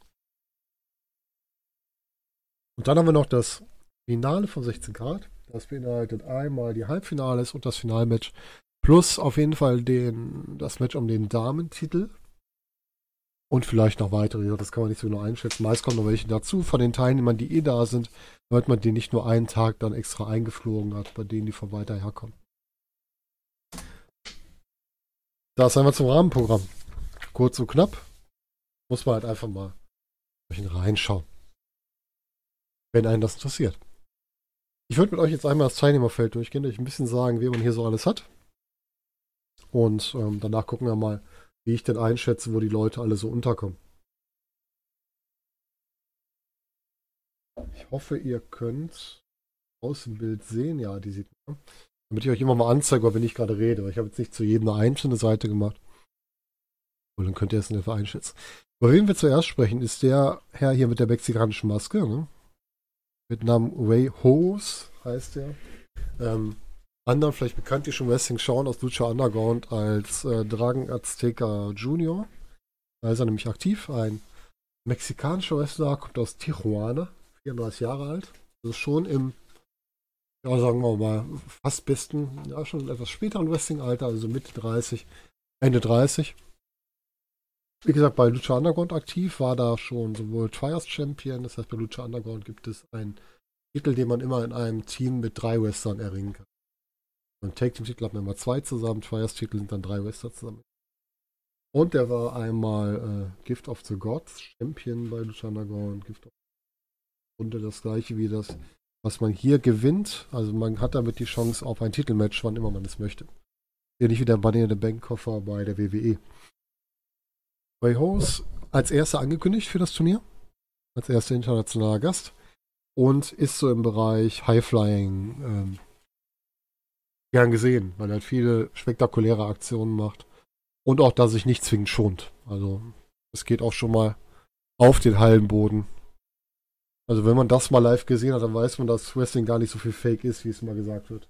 Und dann haben wir noch das Finale von 16 Grad. Das beinhaltet einmal die Halbfinales und das Finalmatch. Plus auf jeden Fall den, das Match um den Damentitel. Und vielleicht noch weitere. Das kann man nicht so genau einschätzen. Meist kommen noch welche dazu. Von den Teilnehmern, die eh da sind, hört man die nicht nur einen Tag dann extra eingeflogen hat, bei denen die von weiter herkommen. Das einmal zum Rahmenprogramm. Kurz und knapp. Muss man halt einfach mal reinschauen. Wenn einen das interessiert. Ich würde mit euch jetzt einmal das Teilnehmerfeld durchgehen, euch ein bisschen sagen, wen man hier so alles hat. Und ähm, danach gucken wir mal, wie ich denn einschätze, wo die Leute alle so unterkommen. Ich hoffe, ihr könnt aus dem Bild sehen. Ja, die sieht man. Damit ich euch immer mal anzeige, wenn ich gerade rede. Ich habe jetzt nicht zu jedem eine einzelne Seite gemacht. Und dann könnt ihr es in der einschätzen. Über wen wir zuerst sprechen, ist der Herr hier mit der mexikanischen Maske. Ne? Mit Namen Ray Hose heißt er. Ähm, anderen vielleicht bekannt, die schon Wrestling schauen aus Lucha Underground als äh, Dragon Azteca Junior. Da ist er nämlich aktiv. Ein mexikanischer Wrestler, kommt aus Tijuana, 34 Jahre alt. Also schon im, ja, sagen wir mal, fast besten, ja, schon etwas späteren Wrestling-Alter, also Mitte 30, Ende 30 wie gesagt, bei Lucha Underground aktiv, war da schon sowohl Trials Champion, das heißt bei Lucha Underground gibt es einen Titel, den man immer in einem Team mit drei Wrestlern erringen kann. Und Take Team Titel hat man immer zwei zusammen, Trials Titel sind dann drei Wrestler zusammen. Und der war einmal äh, Gift of the Gods Champion bei Lucha Underground, Gift of und das gleiche wie das, was man hier gewinnt. Also man hat damit die Chance auf ein Titelmatch, wann immer man es möchte. Hier nicht wie der Bunny in the Bank Koffer bei der WWE. Ray Hose als erster angekündigt für das Turnier. als erster internationaler Gast und ist so im Bereich High-Flying ähm, gern gesehen, weil er halt viele spektakuläre Aktionen macht und auch, dass sich nicht zwingend schont. Also es geht auch schon mal auf den Hallenboden. Also wenn man das mal live gesehen hat, dann weiß man, dass Wrestling gar nicht so viel Fake ist, wie es immer gesagt wird.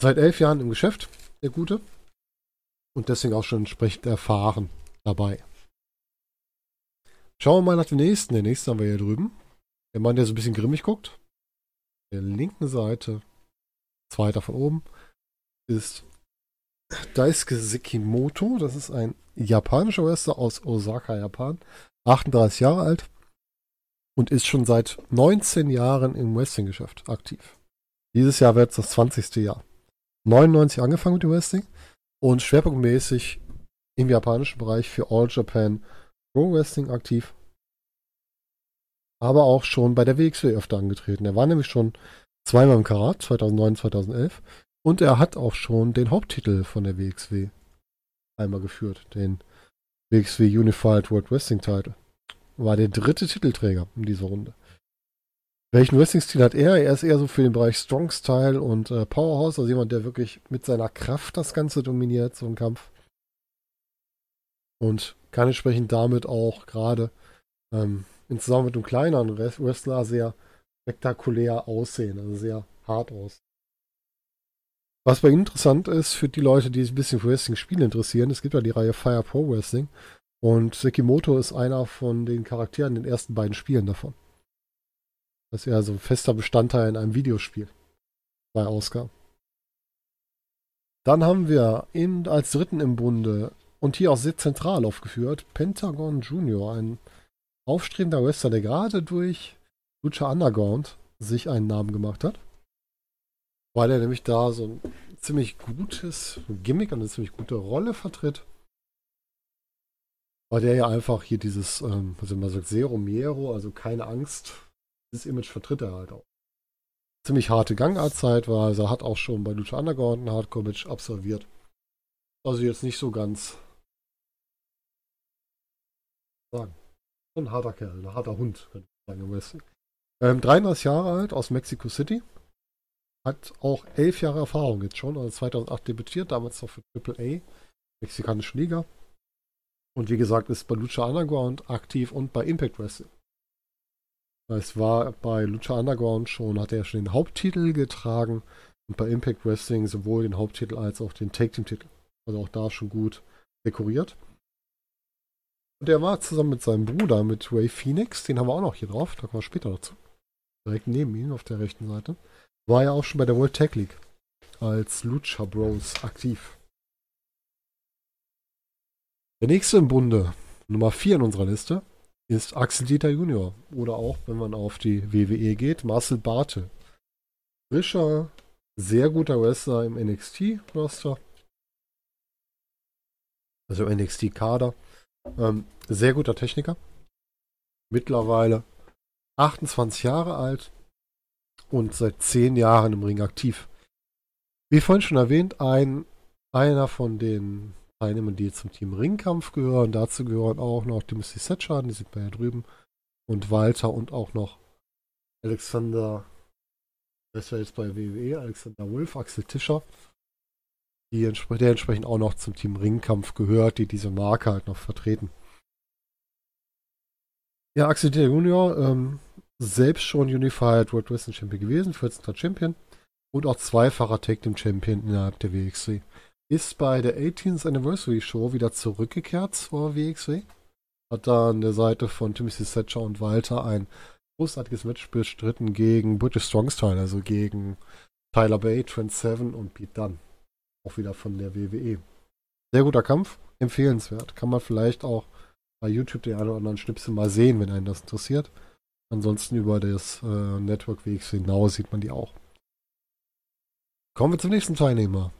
Seit elf Jahren im Geschäft, der Gute. Und deswegen auch schon entsprechend erfahren dabei. Schauen wir mal nach dem nächsten. Der nächste haben wir hier drüben. Der Mann, der so ein bisschen grimmig guckt. Der linken Seite, zweiter von oben, ist Daisuke Sekimoto. Das ist ein japanischer Wrestler aus Osaka, Japan. 38 Jahre alt und ist schon seit 19 Jahren im Wrestling-Geschäft aktiv. Dieses Jahr wird es das 20. Jahr. 99 angefangen mit dem Wrestling und schwerpunktmäßig im japanischen Bereich für All Japan Pro Wrestling aktiv. Aber auch schon bei der WXW öfter angetreten. Er war nämlich schon zweimal im Karat, 2009, 2011. Und er hat auch schon den Haupttitel von der WXW einmal geführt, den WXW Unified World Wrestling Title. War der dritte Titelträger in dieser Runde. Welchen Wrestling-Stil hat er? Er ist eher so für den Bereich Strong Style und äh, Powerhouse, also jemand, der wirklich mit seiner Kraft das Ganze dominiert, so ein Kampf. Und kann entsprechend damit auch gerade ähm, in Zusammenhang mit einem kleineren Wrestler sehr spektakulär aussehen, also sehr hart aus. Was bei ihm interessant ist, für die Leute, die sich ein bisschen für Wrestling-Spiele interessieren, es gibt ja die Reihe Fire Pro Wrestling und Sekimoto ist einer von den Charakteren in den ersten beiden Spielen davon. Das ist ja so ein fester Bestandteil in einem Videospiel bei Ausgaben. Dann haben wir in, als dritten im Bunde und hier auch sehr zentral aufgeführt Pentagon Junior, ein aufstrebender Wrestler, der gerade durch Lucha Underground sich einen Namen gemacht hat. Weil er nämlich da so ein ziemlich gutes Gimmick und eine ziemlich gute Rolle vertritt. Weil der ja einfach hier dieses, ähm, was man sagt, Zero Miero, also keine Angst dieses Image vertritt er halt auch. Ziemlich harte Gangartzeit war, also er hat auch schon bei Lucha Underground ein Hardcore-Match absolviert. Also jetzt nicht so ganz sagen. Ein harter Kerl, ein harter Hund, könnte ich sagen im Wrestling. Ähm, 33 Jahre alt, aus Mexico City. Hat auch elf Jahre Erfahrung jetzt schon, also 2008 debütiert, damals noch für AAA, mexikanische Liga. Und wie gesagt, ist bei Lucha Underground aktiv und bei Impact Wrestling. Es war bei Lucha Underground schon, hat er schon den Haupttitel getragen und bei Impact Wrestling sowohl den Haupttitel als auch den Take Team Titel. Also auch da schon gut dekoriert. Und er war zusammen mit seinem Bruder, mit Ray Phoenix, den haben wir auch noch hier drauf, da kommen wir später dazu. Direkt neben ihm auf der rechten Seite. War ja auch schon bei der World Tag League als Lucha Bros aktiv. Der nächste im Bunde, Nummer 4 in unserer Liste, ist Axel Dieter Junior. Oder auch, wenn man auf die WWE geht, Marcel Bartel. Frischer, sehr guter Wrestler im NXT-Roster. Also NXT-Kader. Ähm, sehr guter Techniker. Mittlerweile 28 Jahre alt und seit 10 Jahren im Ring aktiv. Wie vorhin schon erwähnt, ein, einer von den Teilnehmer, die zum Team Ringkampf gehören. Dazu gehören auch noch Timothy Setchan, die sind bei hier drüben, und Walter und auch noch Alexander, das wäre jetzt bei WWE, Alexander Wolf, Axel Tischer, die entspre der entsprechend auch noch zum Team Ringkampf gehört, die diese Marke halt noch vertreten. Ja, Axel Tischer Junior, ähm, selbst schon Unified World Wrestling Champion gewesen, 14. Champion und auch zweifacher Tag Team Champion innerhalb der WXW ist bei der 18th Anniversary Show wieder zurückgekehrt zur WXW. Hat da an der Seite von Timothy Thatcher und Walter ein großartiges Match bestritten gegen British Strong Style, also gegen Tyler Bay, Trent Seven und Pete Dunn. Auch wieder von der WWE. Sehr guter Kampf, empfehlenswert. Kann man vielleicht auch bei YouTube den einen oder anderen Schnipsel mal sehen, wenn einen das interessiert. Ansonsten über das äh, Network WXW hinaus sieht man die auch. Kommen wir zum nächsten Teilnehmer.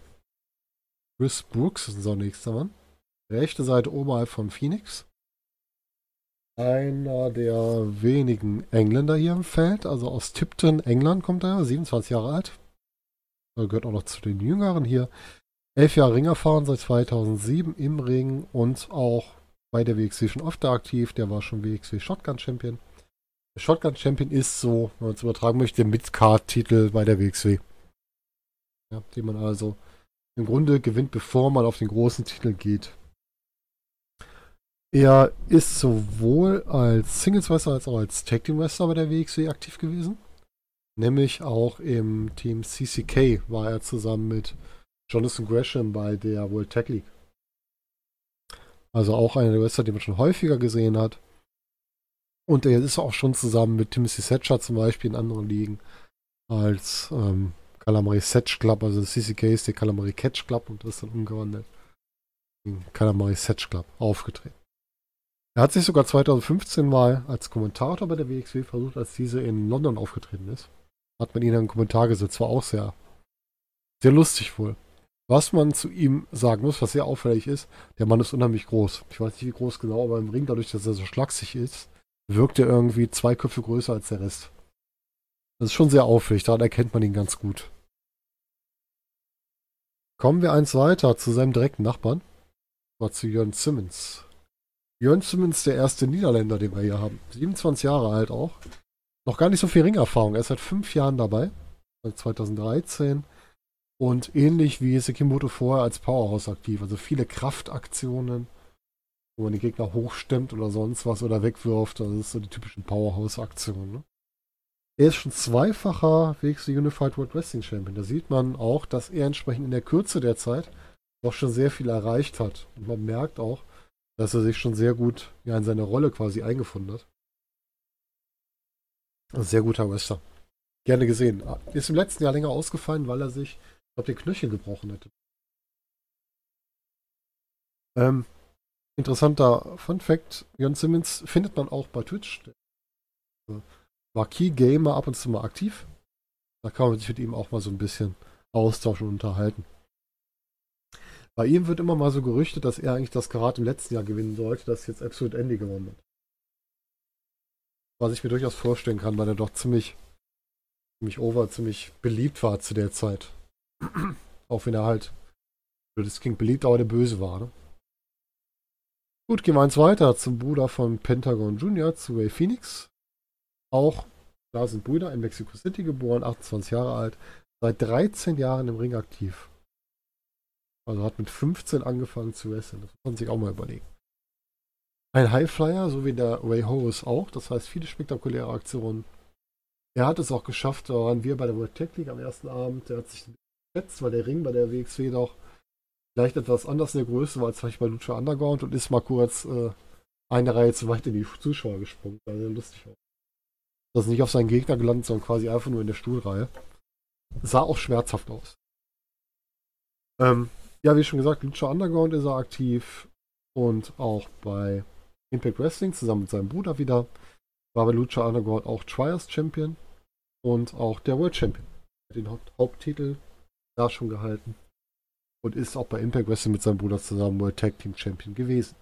Chris Brooks ist unser nächster Mann. Rechte Seite oberhalb von Phoenix. Einer der wenigen Engländer hier im Feld, also aus Tipton, England kommt er, 27 Jahre alt. Er gehört auch noch zu den Jüngeren hier. Elf Jahre Ring erfahren, seit 2007 im Ring und auch bei der WXW schon oft aktiv. Der war schon WXW Shotgun Champion. Der Shotgun Champion ist so, wenn man es übertragen möchte, Mid-Card-Titel bei der WXW. Ja, den man also im Grunde gewinnt, bevor man auf den großen Titel geht. Er ist sowohl als Singles-Wrestler als auch als Tag Team Wrestler bei der WXW aktiv gewesen. Nämlich auch im Team CCK war er zusammen mit Jonathan Gresham bei der World Tag League. Also auch einer der Wrestler, die man schon häufiger gesehen hat. Und er ist auch schon zusammen mit Timothy Thatcher zum Beispiel in anderen Ligen als ähm, Calamari Setch Club, also CCK ist der Calamari Catch Club und das ist dann umgewandelt in Calamari Setch Club aufgetreten. Er hat sich sogar 2015 mal als Kommentator bei der WXW versucht, als diese in London aufgetreten ist. Hat man ihn einen Kommentar gesetzt, war auch sehr, sehr lustig wohl. Was man zu ihm sagen muss, was sehr auffällig ist, der Mann ist unheimlich groß. Ich weiß nicht, wie groß genau, aber im Ring, dadurch, dass er so schlaksig ist, wirkt er irgendwie zwei Köpfe größer als der Rest. Das ist schon sehr auffällig, daran erkennt man ihn ganz gut. Kommen wir eins weiter zu seinem direkten Nachbarn. War zu Jörn Simmons. Jörn Simmons, der erste Niederländer, den wir hier haben. 27 Jahre alt auch. Noch gar nicht so viel Ringerfahrung. Er ist seit fünf Jahren dabei. Seit 2013 und ähnlich wie Sekimoto vorher als Powerhouse aktiv. Also viele Kraftaktionen, wo man den Gegner hochstemmt oder sonst was oder wegwirft. Das ist so die typischen Powerhouse-Aktionen. Ne? Er ist schon zweifacher WXW Unified World Wrestling Champion. Da sieht man auch, dass er entsprechend in der Kürze der Zeit doch schon sehr viel erreicht hat. Und man merkt auch, dass er sich schon sehr gut ja, in seine Rolle quasi eingefunden hat. Ein sehr guter Wrestler. Gerne gesehen. Ist im letzten Jahr länger ausgefallen, weil er sich glaube, den Knöchel gebrochen hätte. Ähm, interessanter Fun Fact: Jon Simmons findet man auch bei Twitch. War Key Gamer ab und zu mal aktiv. Da kann man sich mit ihm auch mal so ein bisschen austauschen und unterhalten. Bei ihm wird immer mal so gerüchtet, dass er eigentlich das Karat im letzten Jahr gewinnen sollte, das jetzt Absolute Andy gewonnen hat. Was ich mir durchaus vorstellen kann, weil er doch ziemlich, ziemlich over, ziemlich beliebt war zu der Zeit. Auch wenn er halt, das klingt beliebt, aber der Böse war, ne? Gut, gehen wir eins weiter zum Bruder von Pentagon Jr., zu Ray Phoenix. Auch, da sind Brüder in Mexico City geboren, 28 Jahre alt, seit 13 Jahren im Ring aktiv. Also hat mit 15 angefangen zu wresteln. Das kann man sich auch mal überlegen. Ein Highflyer, so wie der Ray Horus auch. Das heißt, viele spektakuläre Aktionen. Er hat es auch geschafft, da waren wir bei der World Tech League am ersten Abend. Er hat sich geschätzt, weil der Ring bei der WXW doch vielleicht etwas anders in der Größe war als vielleicht bei Lucha Underground und ist mal kurz äh, eine Reihe zu weit in die Zuschauer gesprungen. Das sah sehr lustig aus. Das ist nicht auf seinen Gegner gelandet, sondern quasi einfach nur in der Stuhlreihe. Sah auch schmerzhaft aus. Ähm, ja, wie schon gesagt, Lucha Underground ist er aktiv und auch bei Impact Wrestling zusammen mit seinem Bruder wieder. War bei Lucha Underground auch Trials Champion und auch der World Champion. Den Haupttitel da schon gehalten. Und ist auch bei Impact Wrestling mit seinem Bruder zusammen World Tag Team Champion gewesen.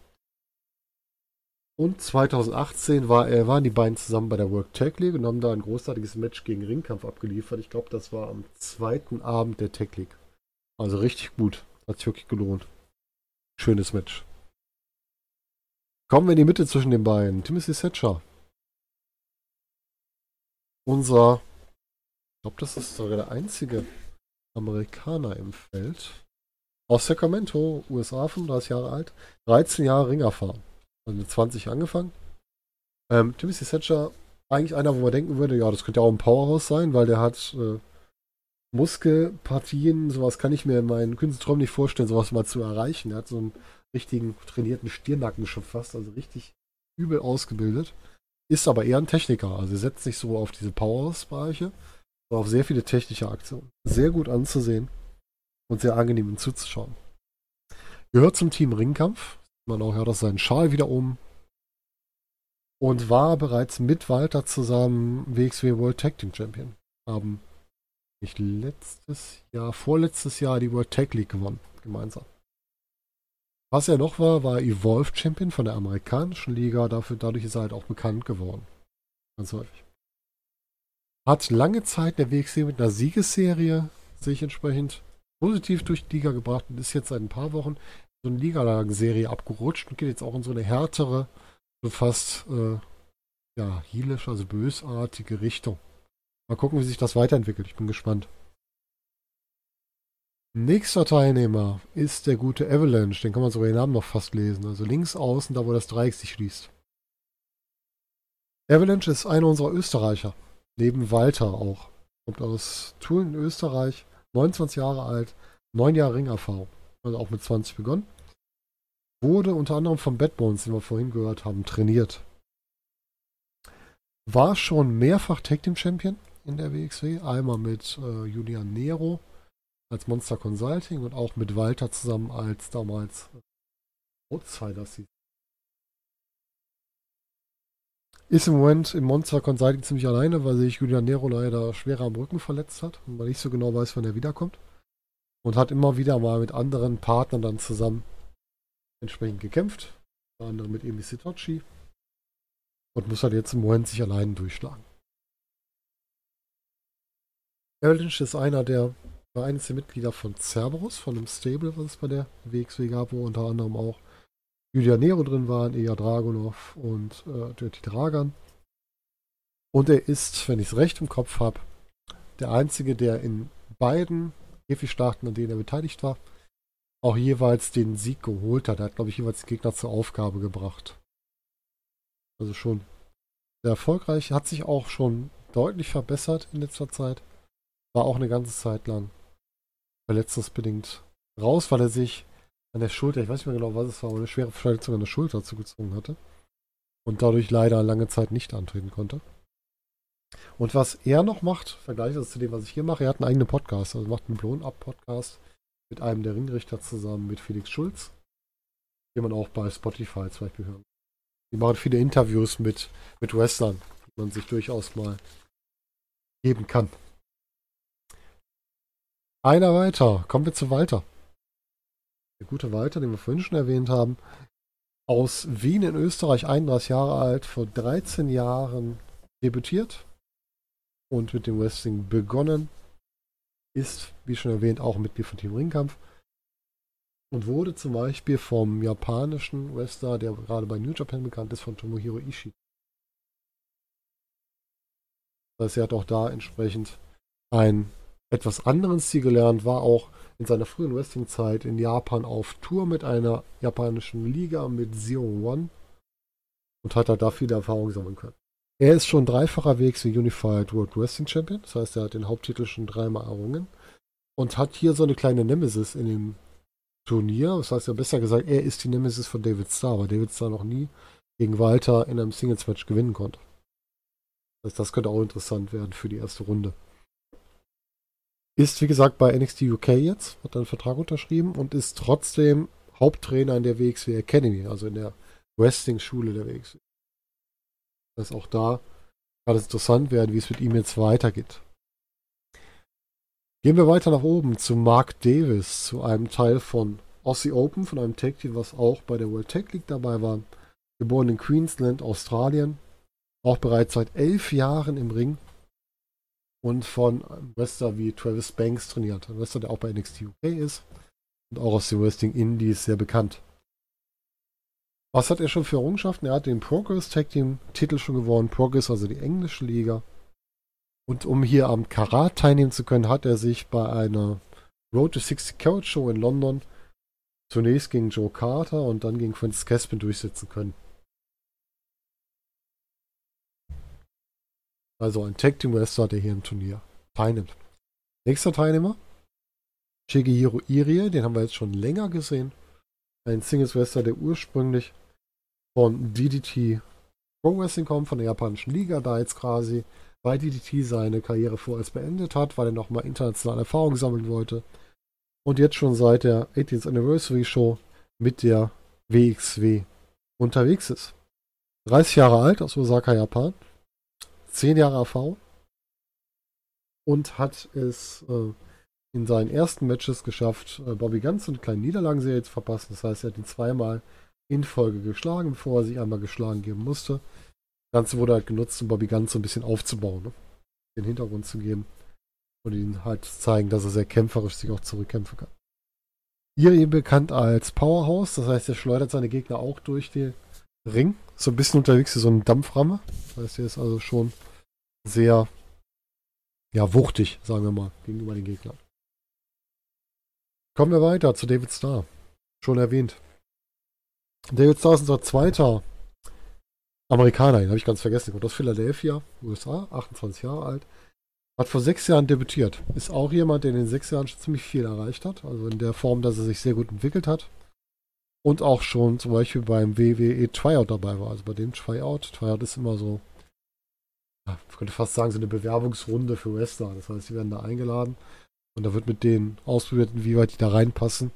Und 2018 war er, waren die beiden zusammen bei der World Tag League und haben da ein großartiges Match gegen Ringkampf abgeliefert. Ich glaube, das war am zweiten Abend der Tag League. Also richtig gut. Hat sich wirklich gelohnt. Schönes Match. Kommen wir in die Mitte zwischen den beiden. Timothy Thatcher. Unser, ich glaube, das ist sogar der einzige Amerikaner im Feld. Aus Sacramento, USA, 35 Jahre alt, 13 Jahre Ringerfahren. Also mit 20 angefangen. Ähm, Timothy Thatcher, eigentlich einer, wo man denken würde, ja, das könnte ja auch ein Powerhouse sein, weil der hat äh, Muskelpartien, sowas kann ich mir in meinen Künstlerträumen nicht vorstellen, sowas mal zu erreichen. Er hat so einen richtigen trainierten Stirnacken schon fast, also richtig übel ausgebildet. Ist aber eher ein Techniker, also er setzt sich so auf diese Powerhouse-Bereiche war auf sehr viele technische Aktionen. Sehr gut anzusehen und sehr angenehm zuzuschauen. Gehört zum Team Ringkampf. Man auch hört seinen Schal wieder um. Und war bereits mit Walter zusammen WXW World Tag Team Champion. Haben nicht letztes Jahr, vorletztes Jahr die World Tag League gewonnen. Gemeinsam. Was er noch war, war Evolve Champion von der amerikanischen Liga. Dafür, dadurch ist er halt auch bekannt geworden. Ganz häufig. Hat lange Zeit der WXW mit einer Siegesserie sich entsprechend positiv durch die Liga gebracht und ist jetzt seit ein paar Wochen so eine Ligalagenserie abgerutscht und geht jetzt auch in so eine härtere, so fast äh, ja, heelisch, also bösartige Richtung. Mal gucken, wie sich das weiterentwickelt. Ich bin gespannt. Nächster Teilnehmer ist der gute Avalanche. Den kann man sogar den Namen noch fast lesen. Also links außen, da wo das Dreieck sich schließt. Avalanche ist einer unserer Österreicher. Neben Walter auch. Kommt aus Tulln, Österreich. 29 Jahre alt. 9 Jahre Ringerfahrung. Also auch mit 20 begonnen. Wurde unter anderem vom Bad Bones, den wir vorhin gehört haben, trainiert. War schon mehrfach Tag Team Champion in der WXW. Einmal mit äh, Julian Nero als Monster Consulting und auch mit Walter zusammen als damals Outsiders. Ist im Moment im Monster Consulting ziemlich alleine, weil sich Julian Nero leider schwerer am Rücken verletzt hat und man nicht so genau weiß, wann er wiederkommt. Und hat immer wieder mal mit anderen Partnern dann zusammen entsprechend gekämpft. Unter anderem mit Emi Sitochi. Und muss halt jetzt im Moment sich allein durchschlagen. Erlinch ist einer der war eines der Mitglieder von Cerberus, von einem Stable, was es bei der WXW gab, wo unter anderem auch Julia Nero drin waren, Eja Dragunov und äh, Dirty Dragan. Und er ist, wenn ich es recht im Kopf habe, der einzige, der in beiden Käfigschlachten, an denen er beteiligt war, auch jeweils den Sieg geholt hat. Er hat, glaube ich, jeweils Gegner zur Aufgabe gebracht. Also schon sehr erfolgreich. Hat sich auch schon deutlich verbessert in letzter Zeit. War auch eine ganze Zeit lang verletzungsbedingt raus, weil er sich an der Schulter, ich weiß nicht mehr genau, was es war, aber eine schwere Verletzung an der Schulter zugezogen hatte. Und dadurch leider lange Zeit nicht antreten konnte. Und was er noch macht, vergleiche das zu dem, was ich hier mache, er hat einen eigenen Podcast, also macht einen Blown-Up-Podcast mit einem der Ringrichter zusammen mit Felix Schulz, den man auch bei Spotify zum Beispiel hören. Die machen viele Interviews mit, mit Wrestlern, die man sich durchaus mal geben kann. Einer weiter. Kommen wir zu Walter. Der gute Walter, den wir vorhin schon erwähnt haben. Aus Wien in Österreich, 31 Jahre alt, vor 13 Jahren debütiert und mit dem Wrestling begonnen. Ist, wie schon erwähnt, auch Mitglied von Team Ringkampf. Und wurde zum Beispiel vom japanischen Wrestler, der gerade bei New Japan bekannt ist, von Tomohiro Ishii. Das heißt, er hat auch da entsprechend ein etwas anderen Stil gelernt, war auch in seiner frühen Wrestling-Zeit in Japan auf Tour mit einer japanischen Liga mit Zero One und hat da viele Erfahrungen sammeln können. Er ist schon dreifacher Wegs wie Unified World Wrestling Champion, das heißt, er hat den Haupttitel schon dreimal errungen und hat hier so eine kleine Nemesis in dem Turnier. Das heißt ja besser gesagt, er ist die Nemesis von David Starr, weil David Starr noch nie gegen Walter in einem Singles-Match gewinnen konnte. Das, heißt, das könnte auch interessant werden für die erste Runde. Ist, wie gesagt, bei NXT UK jetzt, hat einen Vertrag unterschrieben und ist trotzdem Haupttrainer in der WXW Academy, also in der Wrestling-Schule der WXW. Das heißt, auch da kann es interessant werden, wie es mit ihm jetzt weitergeht. Gehen wir weiter nach oben zu Mark Davis, zu einem Teil von Aussie Open, von einem Tag Team, was auch bei der World Tag League dabei war. Geboren in Queensland, Australien. Auch bereits seit elf Jahren im Ring und von einem Wrestler wie Travis Banks trainiert. Ein Wrestler, der auch bei NXT UK ist und auch aus den Wrestling Indies sehr bekannt. Was hat er schon für Errungenschaften? Er hat den Progress Tag Team Titel schon gewonnen. Progress, also die englische Liga. Und um hier am Karat teilnehmen zu können, hat er sich bei einer Road to 60 Carat Show in London zunächst gegen Joe Carter und dann gegen Francis Caspin durchsetzen können. Also ein Tag Team Wrestler, der hier im Turnier teilnimmt. Nächster Teilnehmer, Shigehiro Irie, den haben wir jetzt schon länger gesehen. Ein Singles Wrestler, der ursprünglich von DDT Pro Wrestling kommt, von der japanischen Liga, da jetzt quasi bei DDT seine Karriere vorerst beendet hat, weil er nochmal internationale Erfahrung sammeln wollte. Und jetzt schon seit der 18th Anniversary Show mit der WXW unterwegs ist. 30 Jahre alt aus Osaka, Japan zehn Jahre Erfahrung und hat es äh, in seinen ersten Matches geschafft, äh, Bobby Guns eine kleine Niederlagenserie zu verpassen. Das heißt, er hat ihn zweimal in Folge geschlagen, bevor er sich einmal geschlagen geben musste. Das Ganze wurde halt genutzt, um Bobby Guns so ein bisschen aufzubauen, ne? den Hintergrund zu geben. Und ihn halt zeigen, dass er sehr kämpferisch sich auch zurückkämpfen kann. Hier eben bekannt als Powerhouse, das heißt, er schleudert seine Gegner auch durch den Ring. So ein bisschen unterwegs wie so ein Dampframme. Das heißt, er ist also schon sehr, ja, wuchtig, sagen wir mal, gegenüber den Gegnern. Kommen wir weiter zu David Starr. Schon erwähnt. David Starr ist unser zweiter Amerikaner, den habe ich ganz vergessen. Kommt aus Philadelphia, USA, 28 Jahre alt. Hat vor sechs Jahren debütiert. Ist auch jemand, der in den sechs Jahren schon ziemlich viel erreicht hat. Also in der Form, dass er sich sehr gut entwickelt hat. Und auch schon zum Beispiel beim WWE Tryout dabei war. Also bei dem Tryout. Tryout ist immer so, ich könnte fast sagen, so eine Bewerbungsrunde für Wrestler. Das heißt, sie werden da eingeladen. Und da wird mit denen ausprobiert, inwieweit die da reinpassen.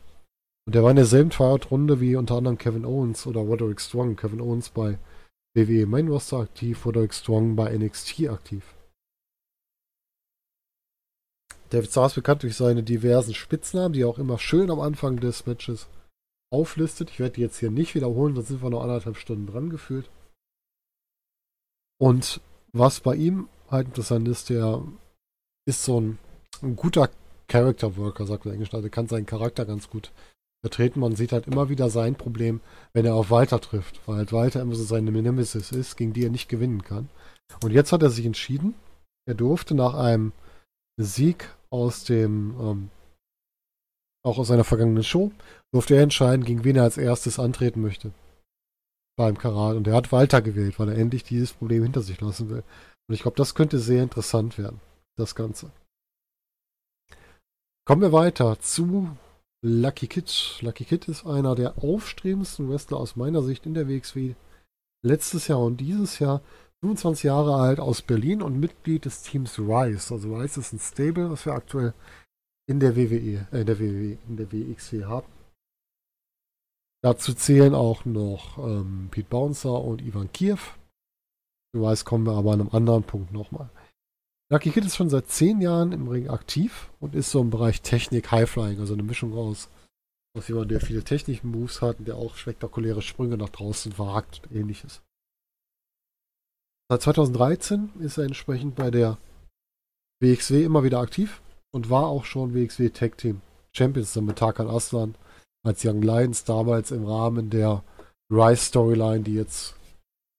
Und der war in derselben Tryout-Runde wie unter anderem Kevin Owens oder Roderick Strong. Kevin Owens bei WWE Main Roster aktiv, Roderick Strong bei NXT aktiv. David Starr ist bekannt durch seine diversen Spitznamen, die er auch immer schön am Anfang des Matches auflistet. Ich werde die jetzt hier nicht wiederholen, da sind wir noch anderthalb Stunden dran gefühlt. Und was bei ihm halt interessant ist, der ist so ein, ein guter Character Worker, sagt man Englisch. Also kann seinen Charakter ganz gut vertreten. Man sieht halt immer wieder sein Problem, wenn er auf Walter trifft, weil halt Walter immer so seine Nemesis ist, gegen die er nicht gewinnen kann. Und jetzt hat er sich entschieden, er durfte nach einem Sieg aus dem, ähm, auch aus seiner vergangenen Show, durfte er entscheiden, gegen wen er als erstes antreten möchte. Beim Karat. Und er hat Walter gewählt, weil er endlich dieses Problem hinter sich lassen will. Und ich glaube, das könnte sehr interessant werden, das Ganze. Kommen wir weiter zu Lucky Kid. Lucky Kid ist einer der aufstrebendsten Wrestler aus meiner Sicht in der WXW. Letztes Jahr und dieses Jahr 25 Jahre alt aus Berlin und Mitglied des Teams Rise. Also Rise ist ein Stable, was wir aktuell in der WWE, äh, in der WWE, in der WXW haben. Dazu zählen auch noch ähm, Pete Bouncer und Ivan Kiev. Zu Rise kommen wir aber an einem anderen Punkt nochmal. Lucky Kid ist schon seit 10 Jahren im Ring aktiv und ist so im Bereich Technik Highflying, also eine Mischung aus, aus jemand, der viele Technik-Moves hat und der auch spektakuläre Sprünge nach draußen wagt und ähnliches. Seit 2013 ist er entsprechend bei der WXW immer wieder aktiv und war auch schon WXW Tag Team Champions mit Tarkan Aslan als Young Lions damals im Rahmen der Rise Storyline, die jetzt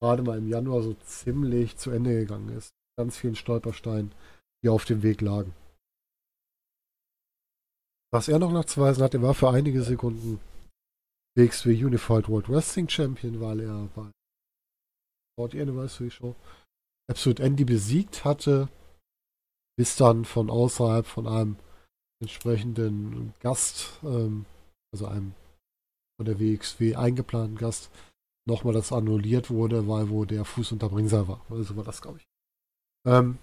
gerade mal im Januar so ziemlich zu Ende gegangen ist. Ganz vielen Stolpersteinen, die auf dem Weg lagen. Was er noch nachzuweisen hat, er war für einige Sekunden WXW Unified World Wrestling Champion, weil er bei die Anniversary Show Absolute Andy besiegt hatte, bis dann von außerhalb von einem entsprechenden Gast, ähm, also einem von der WXW eingeplanten Gast, nochmal das annulliert wurde, weil wo der Fuß unter war. Also war das, glaube ich. Ähm,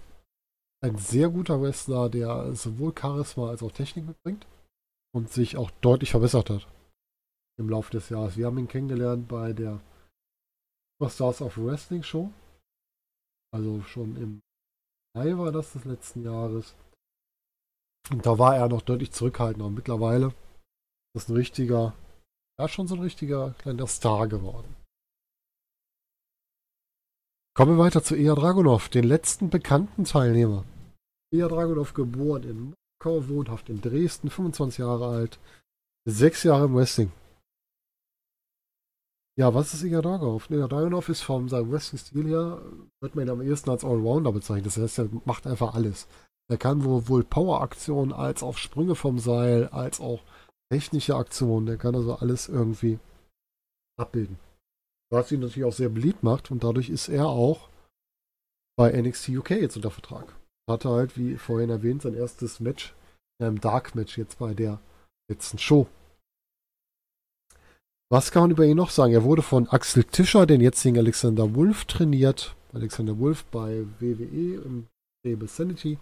ein sehr guter Wrestler, der sowohl Charisma als auch Technik mitbringt und sich auch deutlich verbessert hat im Laufe des Jahres. Wir haben ihn kennengelernt bei der Stars of Wrestling Show. Also schon im Mai war das des letzten Jahres. Und da war er noch deutlich zurückhaltender. Und mittlerweile ist ein richtiger, ja schon so ein richtiger kleiner Star geworden. Kommen wir weiter zu Ea Dragunov, den letzten bekannten Teilnehmer. Ea Dragunov, geboren in Moskau, wohnhaft in Dresden, 25 Jahre alt, sechs Jahre im Wrestling. Ja, was ist Ea Dragunov? Ea Dragunov ist von seinem Wrestling-Stil her, wird man ihn am ehesten als Allrounder bezeichnen. Das heißt, er macht einfach alles. Er kann sowohl Power-Aktionen als auch Sprünge vom Seil, als auch technische Aktionen. Der kann also alles irgendwie abbilden. Was ihn natürlich auch sehr beliebt macht und dadurch ist er auch bei NXT UK jetzt unter Vertrag. Hatte halt, wie vorhin erwähnt, sein erstes Match in einem Dark Match jetzt bei der letzten Show. Was kann man über ihn noch sagen? Er wurde von Axel Tischer, den jetzigen Alexander Wolf, trainiert. Alexander Wolf bei WWE im Stable Sanity.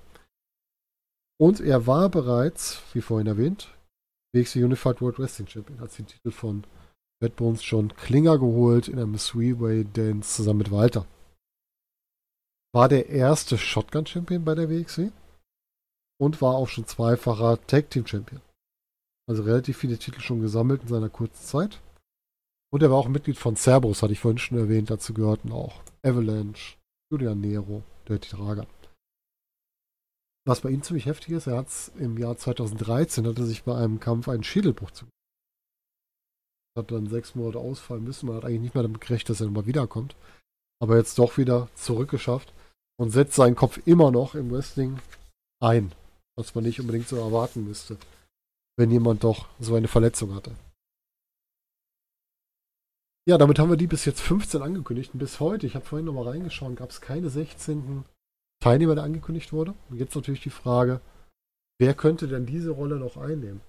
Und er war bereits, wie vorhin erwähnt, WXW Unified World Wrestling Champion. Hat den Titel von Bad Bones John Klinger geholt in einem Three-Way Dance zusammen mit Walter. War der erste Shotgun-Champion bei der WXW und war auch schon zweifacher Tag-Team-Champion. Also relativ viele Titel schon gesammelt in seiner kurzen Zeit. Und er war auch Mitglied von Cerberus, hatte ich vorhin schon erwähnt. Dazu gehörten auch Avalanche, Julian Nero, Dirty Dragon. Was bei ihm ziemlich heftig ist, er hat es im Jahr 2013, hat er sich bei einem Kampf einen Schädelbruch zu. Hat dann sechs Monate ausfallen müssen. Man hat eigentlich nicht mehr damit gerechnet, dass er nochmal wiederkommt. Aber jetzt doch wieder zurückgeschafft und setzt seinen Kopf immer noch im Wrestling ein. Was man nicht unbedingt so erwarten müsste, wenn jemand doch so eine Verletzung hatte. Ja, damit haben wir die bis jetzt 15 angekündigt. Und bis heute, ich habe vorhin nochmal reingeschaut, gab es keine 16. Teilnehmer, der angekündigt wurde. Und jetzt natürlich die Frage, wer könnte denn diese Rolle noch einnehmen?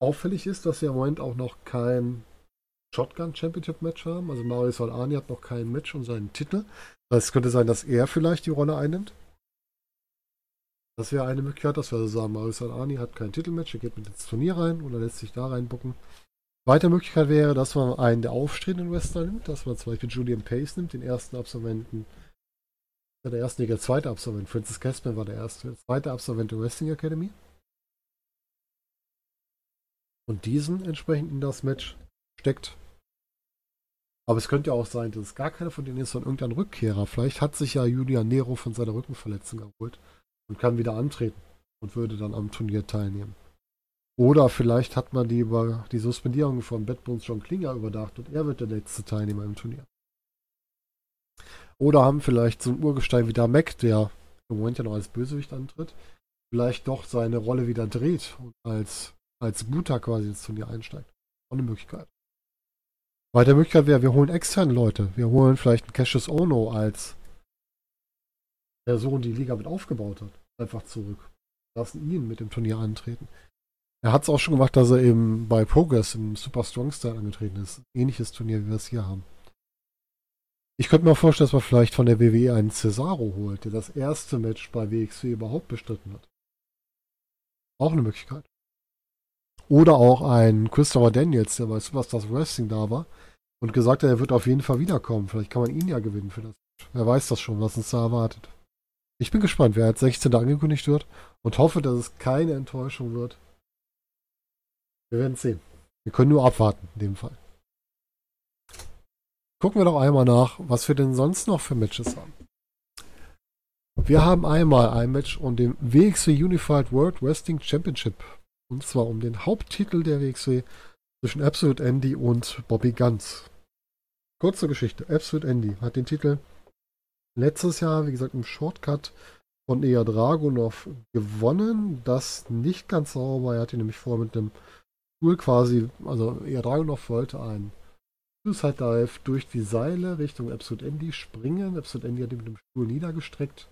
Auffällig ist, dass wir im Moment auch noch kein Shotgun Championship Match haben. Also Mario Solani hat noch kein Match und seinen Titel. Heißt, es könnte sein, dass er vielleicht die Rolle einnimmt. Das wäre eine Möglichkeit, dass wir also sagen, Mario Solani hat kein Titelmatch, er geht mit ins Turnier rein oder lässt sich da reinbucken. Weitere Möglichkeit wäre, dass man einen der aufstrebenden Wrestler nimmt, dass man zum Beispiel Julian Pace nimmt, den ersten Absolventen der erste, der zweite Absolvent. Francis Castman war der erste. Zweite Absolvent der Wrestling Academy. Und diesen entsprechend in das Match steckt. Aber es könnte ja auch sein, dass es gar keiner von denen ist, sondern irgendein Rückkehrer. Vielleicht hat sich ja Julian Nero von seiner Rückenverletzung erholt und kann wieder antreten und würde dann am Turnier teilnehmen. Oder vielleicht hat man die über die Suspendierung von Bad Bones John Klinger überdacht und er wird der letzte Teilnehmer im Turnier. Oder haben vielleicht so ein Urgestein wie der Mac, der im Moment ja noch als Bösewicht antritt, vielleicht doch seine Rolle wieder dreht und als, als guter quasi ins Turnier einsteigt. Auch eine Möglichkeit. Weitere Möglichkeit wäre, wir holen externe Leute. Wir holen vielleicht einen Cassius Ono als Person, die die Liga mit aufgebaut hat, einfach zurück. Lassen ihn mit dem Turnier antreten. Er hat es auch schon gemacht, dass er eben bei Progress im Super Strong Style angetreten ist. Ähnliches Turnier, wie wir es hier haben. Ich könnte mir auch vorstellen, dass man vielleicht von der WWE einen Cesaro holt, der das erste Match bei WXW überhaupt bestritten hat. Auch eine Möglichkeit. Oder auch ein Christopher Daniels, der bei Superstars Wrestling da war und gesagt hat, er wird auf jeden Fall wiederkommen. Vielleicht kann man ihn ja gewinnen für das. Wer weiß das schon, was uns da erwartet. Ich bin gespannt, wer als 16. angekündigt wird und hoffe, dass es keine Enttäuschung wird. Wir werden sehen. Wir können nur abwarten in dem Fall. Gucken wir doch einmal nach, was wir denn sonst noch für Matches haben. Wir haben einmal ein Match um den WXW Unified World Wrestling Championship. Und zwar um den Haupttitel der WXW zwischen Absolute Andy und Bobby Guns. Kurze Geschichte. Absolute Andy hat den Titel letztes Jahr, wie gesagt, im Shortcut von Ea Dragunov gewonnen. Das nicht ganz sauber. Er hatte nämlich vor mit einem Stuhl quasi, also Ea Dragunov wollte einen Suicide Dive durch die Seile Richtung Absolute Andy springen. Absolute Andy hat ihn mit dem Stuhl niedergestreckt